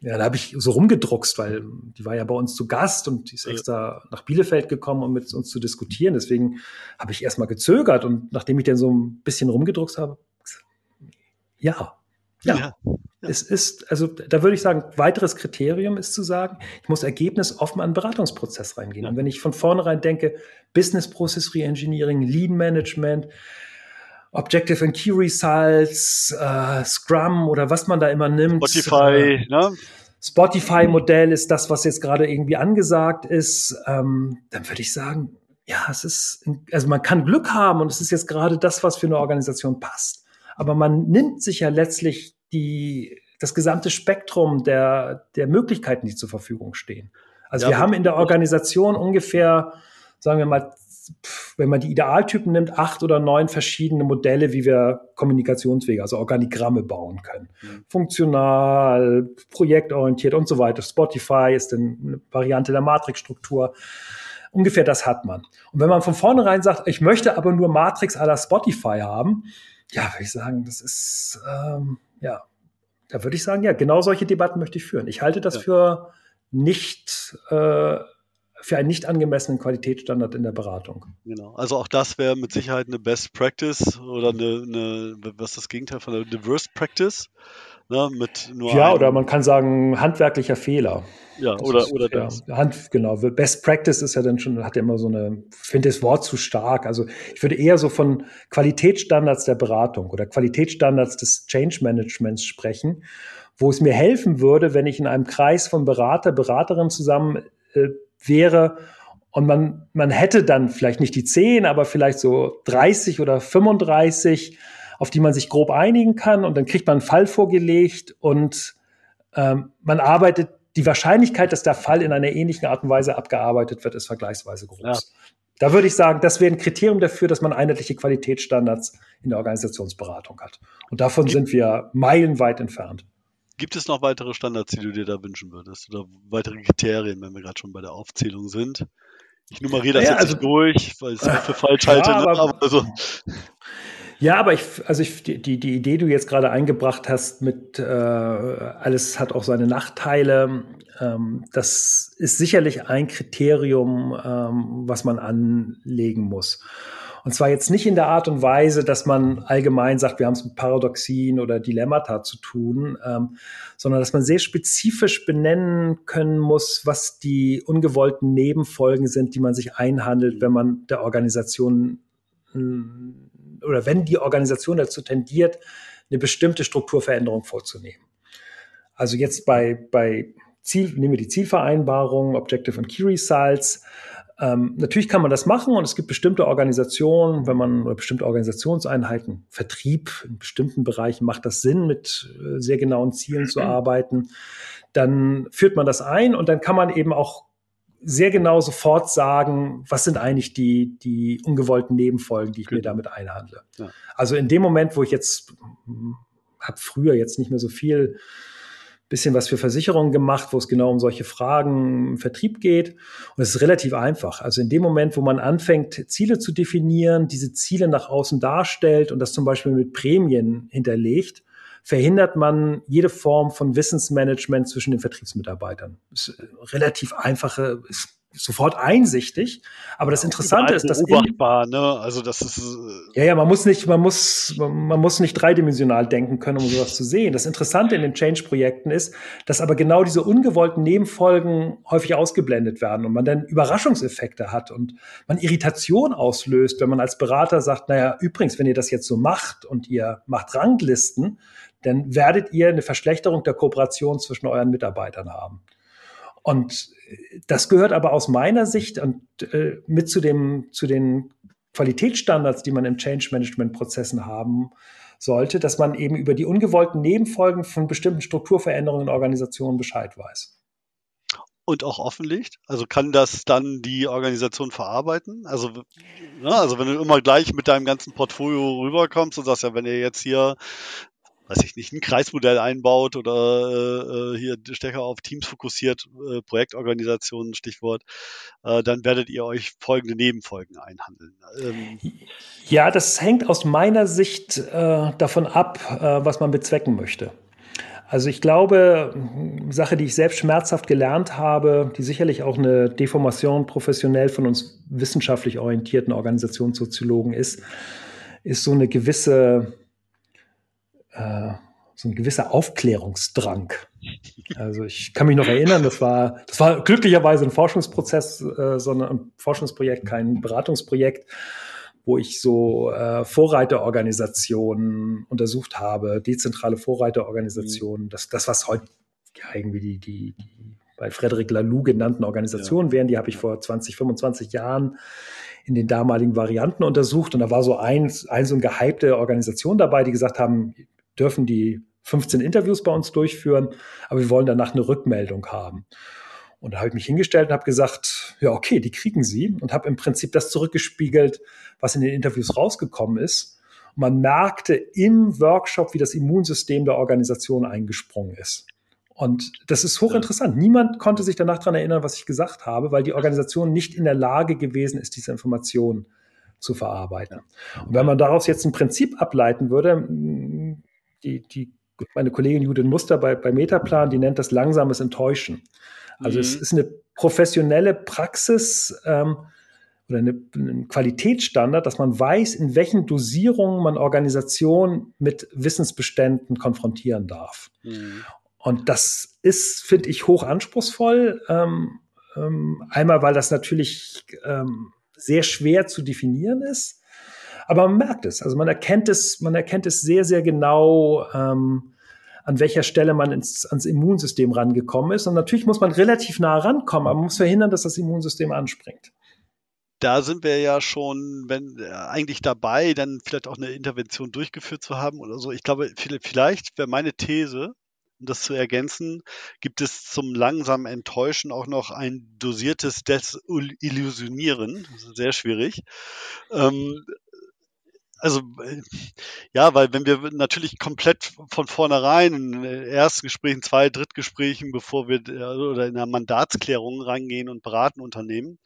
ja, da habe ich so rumgedruckst, weil die war ja bei uns zu Gast und die ist extra nach Bielefeld gekommen, um mit uns zu diskutieren. Deswegen habe ich erstmal gezögert und nachdem ich dann so ein bisschen rumgedruckst habe, ja, ja, ja. Es ist, also da würde ich sagen, weiteres Kriterium ist zu sagen, ich muss ergebnisoffen an den Beratungsprozess reingehen. Ja. Und wenn ich von vornherein denke, Business Process Reengineering, Lean Management, Objective and Key Results, äh, Scrum oder was man da immer nimmt. Spotify, äh, ne? Spotify-Modell ist das, was jetzt gerade irgendwie angesagt ist. Ähm, dann würde ich sagen, ja, es ist, also man kann Glück haben und es ist jetzt gerade das, was für eine Organisation passt. Aber man nimmt sich ja letztlich die, das gesamte Spektrum der, der Möglichkeiten, die zur Verfügung stehen. Also ja, wir haben in der Organisation ungefähr, sagen wir mal, wenn man die Idealtypen nimmt, acht oder neun verschiedene Modelle, wie wir Kommunikationswege, also Organigramme bauen können. Mhm. Funktional, projektorientiert und so weiter. Spotify ist eine Variante der Matrixstruktur. Ungefähr das hat man. Und wenn man von vornherein sagt, ich möchte aber nur Matrix la Spotify haben, ja, würde ich sagen, das ist, ähm, ja, da würde ich sagen, ja, genau solche Debatten möchte ich führen. Ich halte das ja. für nicht äh, für einen nicht angemessenen Qualitätsstandard in der Beratung. Genau. Also auch das wäre mit Sicherheit eine Best Practice oder eine, eine was ist das Gegenteil von einer Diverse Practice. Ne, mit nur ja, oder man kann sagen, handwerklicher Fehler. Ja, oder, ist, oder das. Ja, Hand, genau. Best Practice ist ja dann schon, hat ja immer so eine, finde das Wort zu stark. Also ich würde eher so von Qualitätsstandards der Beratung oder Qualitätsstandards des Change Managements sprechen, wo es mir helfen würde, wenn ich in einem Kreis von Berater, Beraterinnen zusammen äh, wäre Und man, man hätte dann vielleicht nicht die 10, aber vielleicht so 30 oder 35, auf die man sich grob einigen kann. Und dann kriegt man einen Fall vorgelegt und ähm, man arbeitet, die Wahrscheinlichkeit, dass der Fall in einer ähnlichen Art und Weise abgearbeitet wird, ist vergleichsweise groß. Ja. Da würde ich sagen, das wäre ein Kriterium dafür, dass man einheitliche Qualitätsstandards in der Organisationsberatung hat. Und davon sind wir meilenweit entfernt. Gibt es noch weitere Standards, die du dir da wünschen würdest? Oder weitere Kriterien, wenn wir gerade schon bei der Aufzählung sind? Ich nummeriere das ja, jetzt also, durch, weil ich es für falsch halte. Ja, aber, aber also. Ja, aber ich, also ich, die, die Idee, die du jetzt gerade eingebracht hast, mit äh, alles hat auch seine Nachteile, ähm, das ist sicherlich ein Kriterium, ähm, was man anlegen muss. Und zwar jetzt nicht in der Art und Weise, dass man allgemein sagt, wir haben es mit Paradoxien oder Dilemmata zu tun, ähm, sondern dass man sehr spezifisch benennen können muss, was die ungewollten Nebenfolgen sind, die man sich einhandelt, wenn man der Organisation mm, oder wenn die Organisation dazu tendiert, eine bestimmte Strukturveränderung vorzunehmen. Also jetzt bei, bei Ziel, nehmen wir die Zielvereinbarung, Objective und Key Results, ähm, natürlich kann man das machen und es gibt bestimmte Organisationen, wenn man oder bestimmte Organisationseinheiten, Vertrieb in bestimmten Bereichen macht das Sinn, mit äh, sehr genauen Zielen zu arbeiten. Dann führt man das ein und dann kann man eben auch sehr genau sofort sagen, was sind eigentlich die, die ungewollten Nebenfolgen, die ich mir damit einhandle. Ja. Also in dem Moment, wo ich jetzt hm, habe früher jetzt nicht mehr so viel bisschen was für Versicherungen gemacht, wo es genau um solche Fragen im Vertrieb geht. Und es ist relativ einfach. Also in dem Moment, wo man anfängt, Ziele zu definieren, diese Ziele nach außen darstellt und das zum Beispiel mit Prämien hinterlegt, verhindert man jede Form von Wissensmanagement zwischen den Vertriebsmitarbeitern. Ist relativ einfache, ist sofort einsichtig. Aber das Interessante ist, dass beobachtbar, ne? Also das ist äh ja ja, man muss nicht, man muss, man muss nicht dreidimensional denken können, um sowas zu sehen. Das Interessante in den Change-Projekten ist, dass aber genau diese ungewollten Nebenfolgen häufig ausgeblendet werden und man dann Überraschungseffekte hat und man Irritation auslöst, wenn man als Berater sagt, naja, übrigens, wenn ihr das jetzt so macht und ihr macht Ranglisten, dann werdet ihr eine Verschlechterung der Kooperation zwischen euren Mitarbeitern haben. Und das gehört aber aus meiner Sicht und äh, mit zu dem, zu den Qualitätsstandards, die man im Change Management Prozessen haben sollte, dass man eben über die ungewollten Nebenfolgen von bestimmten Strukturveränderungen in Organisationen Bescheid weiß. Und auch offenlegt? Also kann das dann die Organisation verarbeiten? Also, ne, also wenn du immer gleich mit deinem ganzen Portfolio rüberkommst und sagst ja, wenn ihr jetzt hier weiß ich nicht, ein Kreismodell einbaut oder äh, äh, hier stärker auf Teams fokussiert, äh, Projektorganisationen, Stichwort, äh, dann werdet ihr euch folgende Nebenfolgen einhandeln. Ähm, ja, das hängt aus meiner Sicht äh, davon ab, äh, was man bezwecken möchte. Also ich glaube, Sache, die ich selbst schmerzhaft gelernt habe, die sicherlich auch eine Deformation professionell von uns wissenschaftlich orientierten Organisationssoziologen ist, ist so eine gewisse äh, so ein gewisser Aufklärungsdrang. Also ich kann mich noch erinnern, das war, das war glücklicherweise ein Forschungsprozess, äh, sondern ein Forschungsprojekt, kein Beratungsprojekt, wo ich so äh, Vorreiterorganisationen untersucht habe, dezentrale Vorreiterorganisationen, mhm. das, das was heute ja, irgendwie die, die, die bei Frederic Laloux genannten Organisationen ja. wären, die habe ich vor 20, 25 Jahren in den damaligen Varianten untersucht und da war so ein, ein so ein gehypte Organisation dabei, die gesagt haben, dürfen die 15 Interviews bei uns durchführen, aber wir wollen danach eine Rückmeldung haben. Und da habe ich mich hingestellt und habe gesagt, ja, okay, die kriegen sie und habe im Prinzip das zurückgespiegelt, was in den Interviews rausgekommen ist. Und man merkte im Workshop, wie das Immunsystem der Organisation eingesprungen ist. Und das ist hochinteressant. Niemand konnte sich danach daran erinnern, was ich gesagt habe, weil die Organisation nicht in der Lage gewesen ist, diese Informationen zu verarbeiten. Und wenn man daraus jetzt ein Prinzip ableiten würde, die, die, meine Kollegin Judith Muster bei, bei Metaplan, die nennt das langsames Enttäuschen. Also mhm. es ist eine professionelle Praxis ähm, oder eine, ein Qualitätsstandard, dass man weiß, in welchen Dosierungen man Organisationen mit Wissensbeständen konfrontieren darf. Mhm. Und das ist, finde ich, hoch anspruchsvoll. Ähm, ähm, einmal, weil das natürlich ähm, sehr schwer zu definieren ist. Aber man merkt es, also man erkennt es, man erkennt es sehr, sehr genau, ähm, an welcher Stelle man ins, ans Immunsystem rangekommen ist. Und natürlich muss man relativ nah rankommen, aber man muss verhindern, dass das Immunsystem anspringt. da sind wir ja schon, wenn äh, eigentlich dabei, dann vielleicht auch eine Intervention durchgeführt zu haben oder so. Ich glaube, vielleicht wäre meine These, um das zu ergänzen, gibt es zum langsamen Enttäuschen auch noch ein dosiertes Desillusionieren. Sehr schwierig. Ähm, also ja, weil wenn wir natürlich komplett von vornherein in Erstgesprächen, Zwei-, Drittgesprächen, bevor wir oder in der Mandatsklärung reingehen und beraten Unternehmen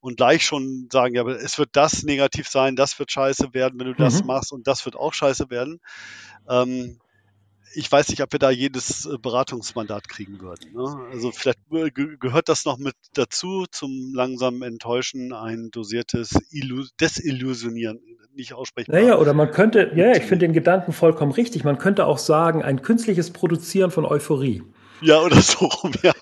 und gleich schon sagen, ja, aber es wird das negativ sein, das wird scheiße werden, wenn du das mhm. machst und das wird auch scheiße werden. Ähm, ich weiß nicht, ob wir da jedes äh, Beratungsmandat kriegen würden. Ne? Also vielleicht äh, gehört das noch mit dazu, zum langsamen Enttäuschen ein dosiertes Illu Desillusionieren, nicht aussprechen. Naja, oder man könnte, ja, ich finde den Gedanken vollkommen richtig. Man könnte auch sagen, ein künstliches Produzieren von Euphorie. Ja, oder so rum, ja.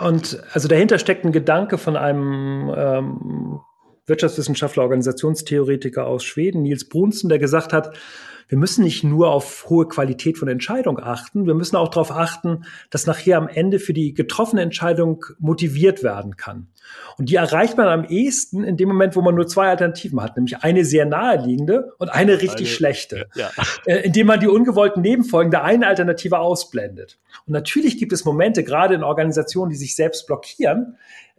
Und also dahinter steckt ein Gedanke von einem ähm, Wirtschaftswissenschaftler, Organisationstheoretiker aus Schweden, Nils Brunsen, der gesagt hat, wir müssen nicht nur auf hohe Qualität von Entscheidung achten, wir müssen auch darauf achten, dass nachher am Ende für die getroffene Entscheidung motiviert werden kann. Und die erreicht man am ehesten in dem Moment, wo man nur zwei Alternativen hat, nämlich eine sehr naheliegende und eine richtig eine, schlechte, ja. äh, indem man die ungewollten Nebenfolgen der einen Alternative ausblendet. Und natürlich gibt es Momente, gerade in Organisationen, die sich selbst blockieren,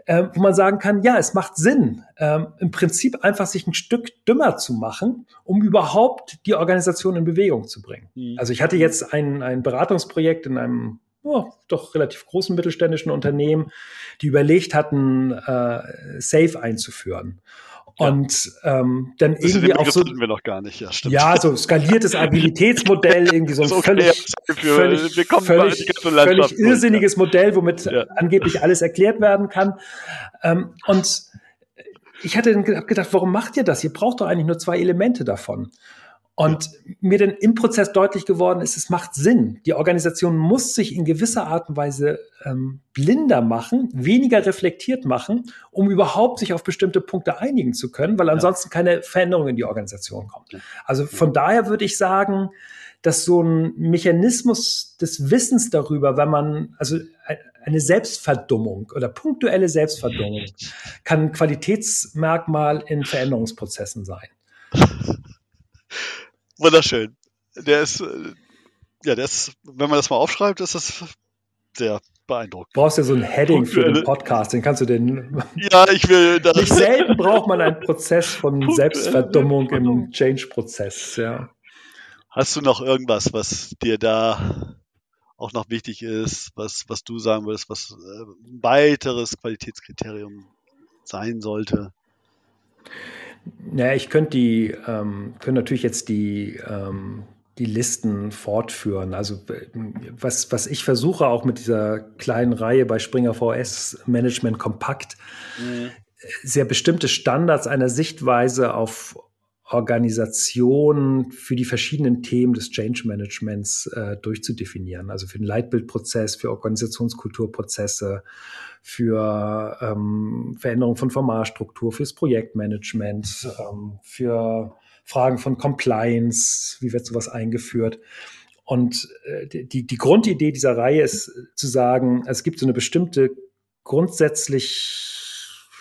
äh, wo man sagen kann, ja, es macht Sinn, ähm, im Prinzip einfach sich ein Stück dümmer zu machen, um überhaupt die Organisation in Bewegung zu bringen. Mhm. Also ich hatte jetzt ein, ein Beratungsprojekt in einem oh, doch relativ großen mittelständischen Unternehmen, die überlegt hatten, äh, Safe einzuführen. Und ähm, dann das irgendwie auch so. wir noch gar nicht, ja, stimmt. Ja, so skaliertes Agilitätsmodell, irgendwie so ein okay, völlig, völlig, völlig, völlig irrsinniges ja. Modell, womit ja. angeblich alles erklärt werden kann. Ähm, und ich hatte dann gedacht, warum macht ihr das? Ihr braucht doch eigentlich nur zwei Elemente davon. Und mir dann im Prozess deutlich geworden ist, es macht Sinn. Die Organisation muss sich in gewisser Art und Weise ähm, blinder machen, weniger reflektiert machen, um überhaupt sich auf bestimmte Punkte einigen zu können, weil ansonsten keine Veränderung in die Organisation kommt. Also von daher würde ich sagen, dass so ein Mechanismus des Wissens darüber, wenn man, also eine Selbstverdummung oder punktuelle Selbstverdummung kann ein Qualitätsmerkmal in Veränderungsprozessen sein. Wunderschön. Der ist, äh, ja, der ist, wenn man das mal aufschreibt, ist das sehr beeindruckend. Du brauchst ja so ein Heading für den Podcast, den kannst du den. Ja, ich will. Das nicht selten braucht man einen Prozess von Selbstverdummung im Change-Prozess, ja. Hast du noch irgendwas, was dir da auch noch wichtig ist, was, was du sagen würdest, was äh, ein weiteres Qualitätskriterium sein sollte? Naja, ich könnte die, ähm, könnte natürlich jetzt die, ähm, die Listen fortführen. Also was, was ich versuche auch mit dieser kleinen Reihe bei Springer VS Management Kompakt, mhm. sehr bestimmte Standards einer Sichtweise auf Organisation für die verschiedenen Themen des Change Managements äh, durchzudefinieren. Also für den Leitbildprozess, für Organisationskulturprozesse, für ähm, Veränderung von Formalstruktur, fürs Projektmanagement, ähm, für Fragen von Compliance, wie wird sowas eingeführt. Und äh, die, die Grundidee dieser Reihe ist zu sagen, es gibt so eine bestimmte grundsätzlich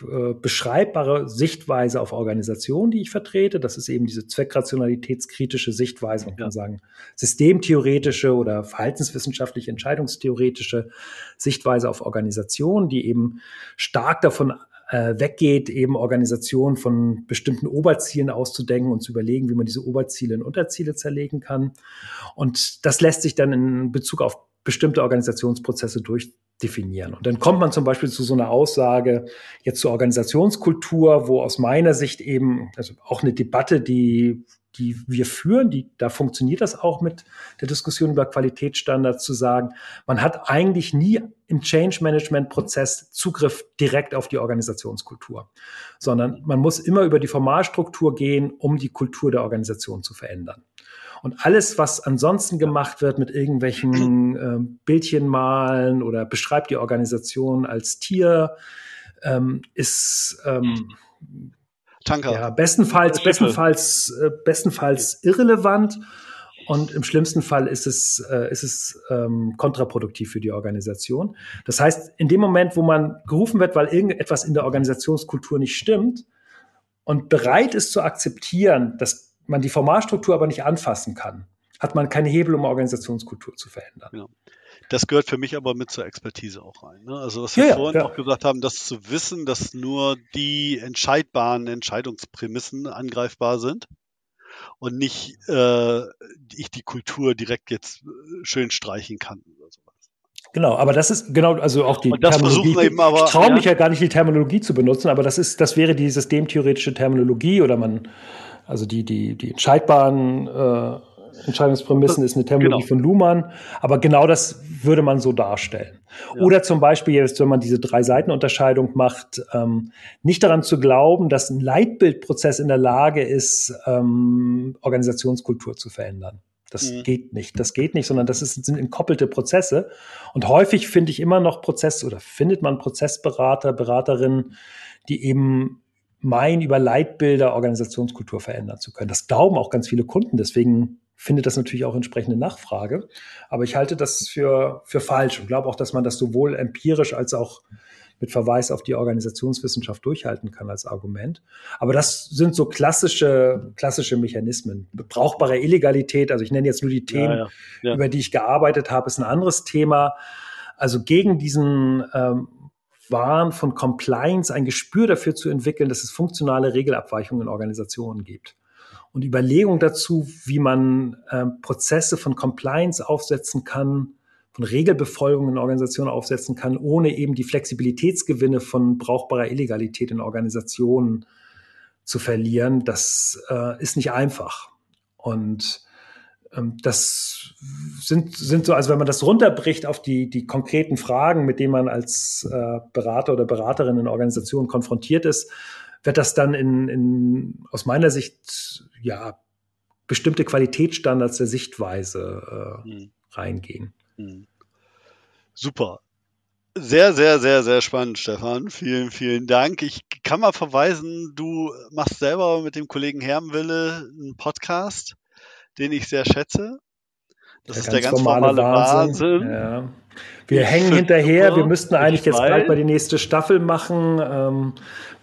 äh, beschreibbare Sichtweise auf Organisation, die ich vertrete. Das ist eben diese zweckrationalitätskritische Sichtweise, man kann sagen, systemtheoretische oder verhaltenswissenschaftliche, entscheidungstheoretische Sichtweise auf Organisation, die eben stark davon äh, weggeht, eben Organisationen von bestimmten Oberzielen auszudenken und zu überlegen, wie man diese Oberziele in Unterziele zerlegen kann. Und das lässt sich dann in Bezug auf bestimmte Organisationsprozesse durchdefinieren. Und dann kommt man zum Beispiel zu so einer Aussage jetzt zur Organisationskultur, wo aus meiner Sicht eben, also auch eine Debatte, die, die wir führen, die, da funktioniert das auch mit der Diskussion über Qualitätsstandards zu sagen, man hat eigentlich nie im Change Management Prozess Zugriff direkt auf die Organisationskultur, sondern man muss immer über die Formalstruktur gehen, um die Kultur der Organisation zu verändern. Und alles, was ansonsten gemacht wird mit irgendwelchen äh, Bildchen malen oder beschreibt die Organisation als Tier, ähm, ist ähm, Tanker. Ja, bestenfalls, bestenfalls, äh, bestenfalls irrelevant und im schlimmsten Fall ist es, äh, ist es ähm, kontraproduktiv für die Organisation. Das heißt, in dem Moment, wo man gerufen wird, weil irgendetwas in der Organisationskultur nicht stimmt und bereit ist zu akzeptieren, dass man die Formalstruktur aber nicht anfassen kann, hat man keine Hebel, um Organisationskultur zu verändern. Ja. Das gehört für mich aber mit zur Expertise auch rein. Ne? Also was wir ja, vorhin ja. auch gesagt haben, das zu wissen, dass nur die entscheidbaren Entscheidungsprämissen angreifbar sind und nicht äh, ich die Kultur direkt jetzt äh, schön streichen kann oder sowas. Genau, aber das ist genau, also auch die Terminologie. Eben aber, ich traue mich ja gar nicht, die Terminologie zu benutzen, aber das ist, das wäre die systemtheoretische Terminologie oder man, also die, die, die entscheidbaren äh, Entscheidungsprämissen ist eine Terminologie genau. von Luhmann, aber genau das würde man so darstellen. Ja. Oder zum Beispiel jetzt, wenn man diese drei Seitenunterscheidung macht, ähm, nicht daran zu glauben, dass ein Leitbildprozess in der Lage ist, ähm, Organisationskultur zu verändern. Das mhm. geht nicht. Das geht nicht, sondern das ist, sind entkoppelte Prozesse. Und häufig finde ich immer noch Prozess oder findet man Prozessberater, Beraterinnen, die eben meinen, über Leitbilder Organisationskultur verändern zu können. Das glauben auch ganz viele Kunden. Deswegen findet das natürlich auch entsprechende Nachfrage. Aber ich halte das für, für falsch und glaube auch, dass man das sowohl empirisch als auch mit Verweis auf die Organisationswissenschaft durchhalten kann als Argument. Aber das sind so klassische, klassische Mechanismen. Brauchbare Illegalität, also ich nenne jetzt nur die Themen, ja, ja, ja. über die ich gearbeitet habe, ist ein anderes Thema. Also gegen diesen ähm, Wahn von Compliance ein Gespür dafür zu entwickeln, dass es funktionale Regelabweichungen in Organisationen gibt und Überlegungen dazu, wie man äh, Prozesse von Compliance aufsetzen kann, von Regelbefolgung in Organisationen aufsetzen kann, ohne eben die Flexibilitätsgewinne von brauchbarer Illegalität in Organisationen zu verlieren, das äh, ist nicht einfach. Und das sind, sind so, also wenn man das runterbricht auf die, die konkreten Fragen, mit denen man als äh, Berater oder Beraterin in Organisationen konfrontiert ist, wird das dann in, in aus meiner Sicht ja bestimmte Qualitätsstandards der Sichtweise äh, hm. reingehen. Hm. Super. Sehr, sehr, sehr, sehr spannend, Stefan. Vielen, vielen Dank. Ich kann mal verweisen, du machst selber mit dem Kollegen Hermwille einen Podcast, den ich sehr schätze. Das der ist der ganz normale Wahnsinn. Wahnsinn. Ja. Wir ich hängen hinterher. Super. Wir müssten eigentlich jetzt bald mal die nächste Staffel machen. Ähm,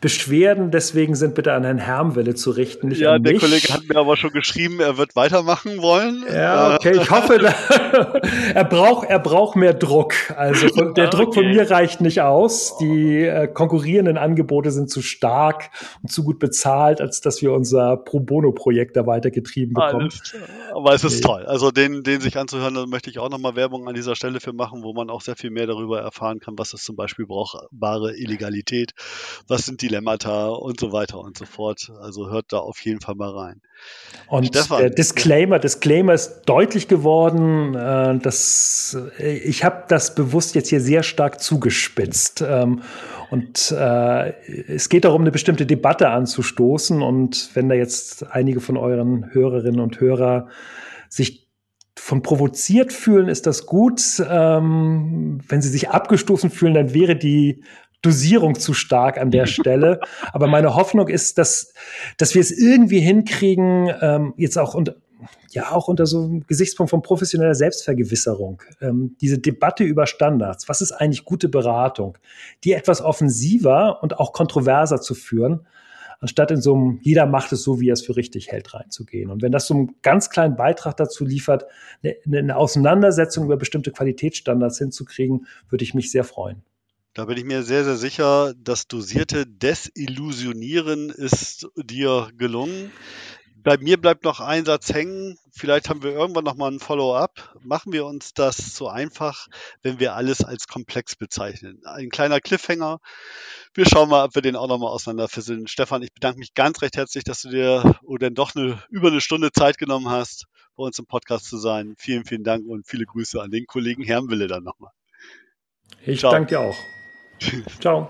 Beschwerden deswegen sind bitte an Herrn Hermwelle zu richten, nicht ja, an mich. Der Kollege hat mir aber schon geschrieben, er wird weitermachen wollen. Ja, okay, ich hoffe, er braucht er braucht mehr Druck. Also von, der Druck okay. von mir reicht nicht aus. Die äh, konkurrierenden Angebote sind zu stark und zu gut bezahlt, als dass wir unser Pro Bono Projekt da weitergetrieben bekommen. Aber es ist nee. toll. Also den den sich anzuhören, da möchte ich auch nochmal Werbung an dieser Stelle für machen, wo man auch sehr viel mehr darüber erfahren kann, was ist zum Beispiel brauchbare Illegalität, was sind Dilemmata und so weiter und so fort. Also hört da auf jeden Fall mal rein. Und Stefan, der Disclaimer, Disclaimer ist deutlich geworden. Äh, dass, äh, ich habe das bewusst jetzt hier sehr stark zugespitzt. Ähm, und äh, es geht darum, eine bestimmte Debatte anzustoßen. Und wenn da jetzt einige von euren Hörerinnen und Hörer sich von provoziert fühlen, ist das gut. Ähm, wenn sie sich abgestoßen fühlen, dann wäre die Dosierung zu stark an der Stelle. Aber meine Hoffnung ist, dass, dass wir es irgendwie hinkriegen, ähm, jetzt auch unter, ja, auch unter so einem Gesichtspunkt von professioneller Selbstvergewisserung. Ähm, diese Debatte über Standards. Was ist eigentlich gute Beratung? Die etwas offensiver und auch kontroverser zu führen, anstatt in so einem, jeder macht es so, wie er es für richtig hält, reinzugehen. Und wenn das so einen ganz kleinen Beitrag dazu liefert, eine, eine Auseinandersetzung über bestimmte Qualitätsstandards hinzukriegen, würde ich mich sehr freuen. Da bin ich mir sehr, sehr sicher, das dosierte Desillusionieren ist dir gelungen. Bei mir bleibt noch ein Satz hängen. Vielleicht haben wir irgendwann noch mal ein Follow-up. Machen wir uns das so einfach, wenn wir alles als komplex bezeichnen. Ein kleiner Cliffhanger. Wir schauen mal, ob wir den auch noch mal auseinanderfisseln. Stefan, ich bedanke mich ganz recht herzlich, dass du dir oder doch eine, über eine Stunde Zeit genommen hast, bei uns im Podcast zu sein. Vielen, vielen Dank und viele Grüße an den Kollegen Herrnwille dann nochmal. Ich Ciao. danke dir auch. Ciao.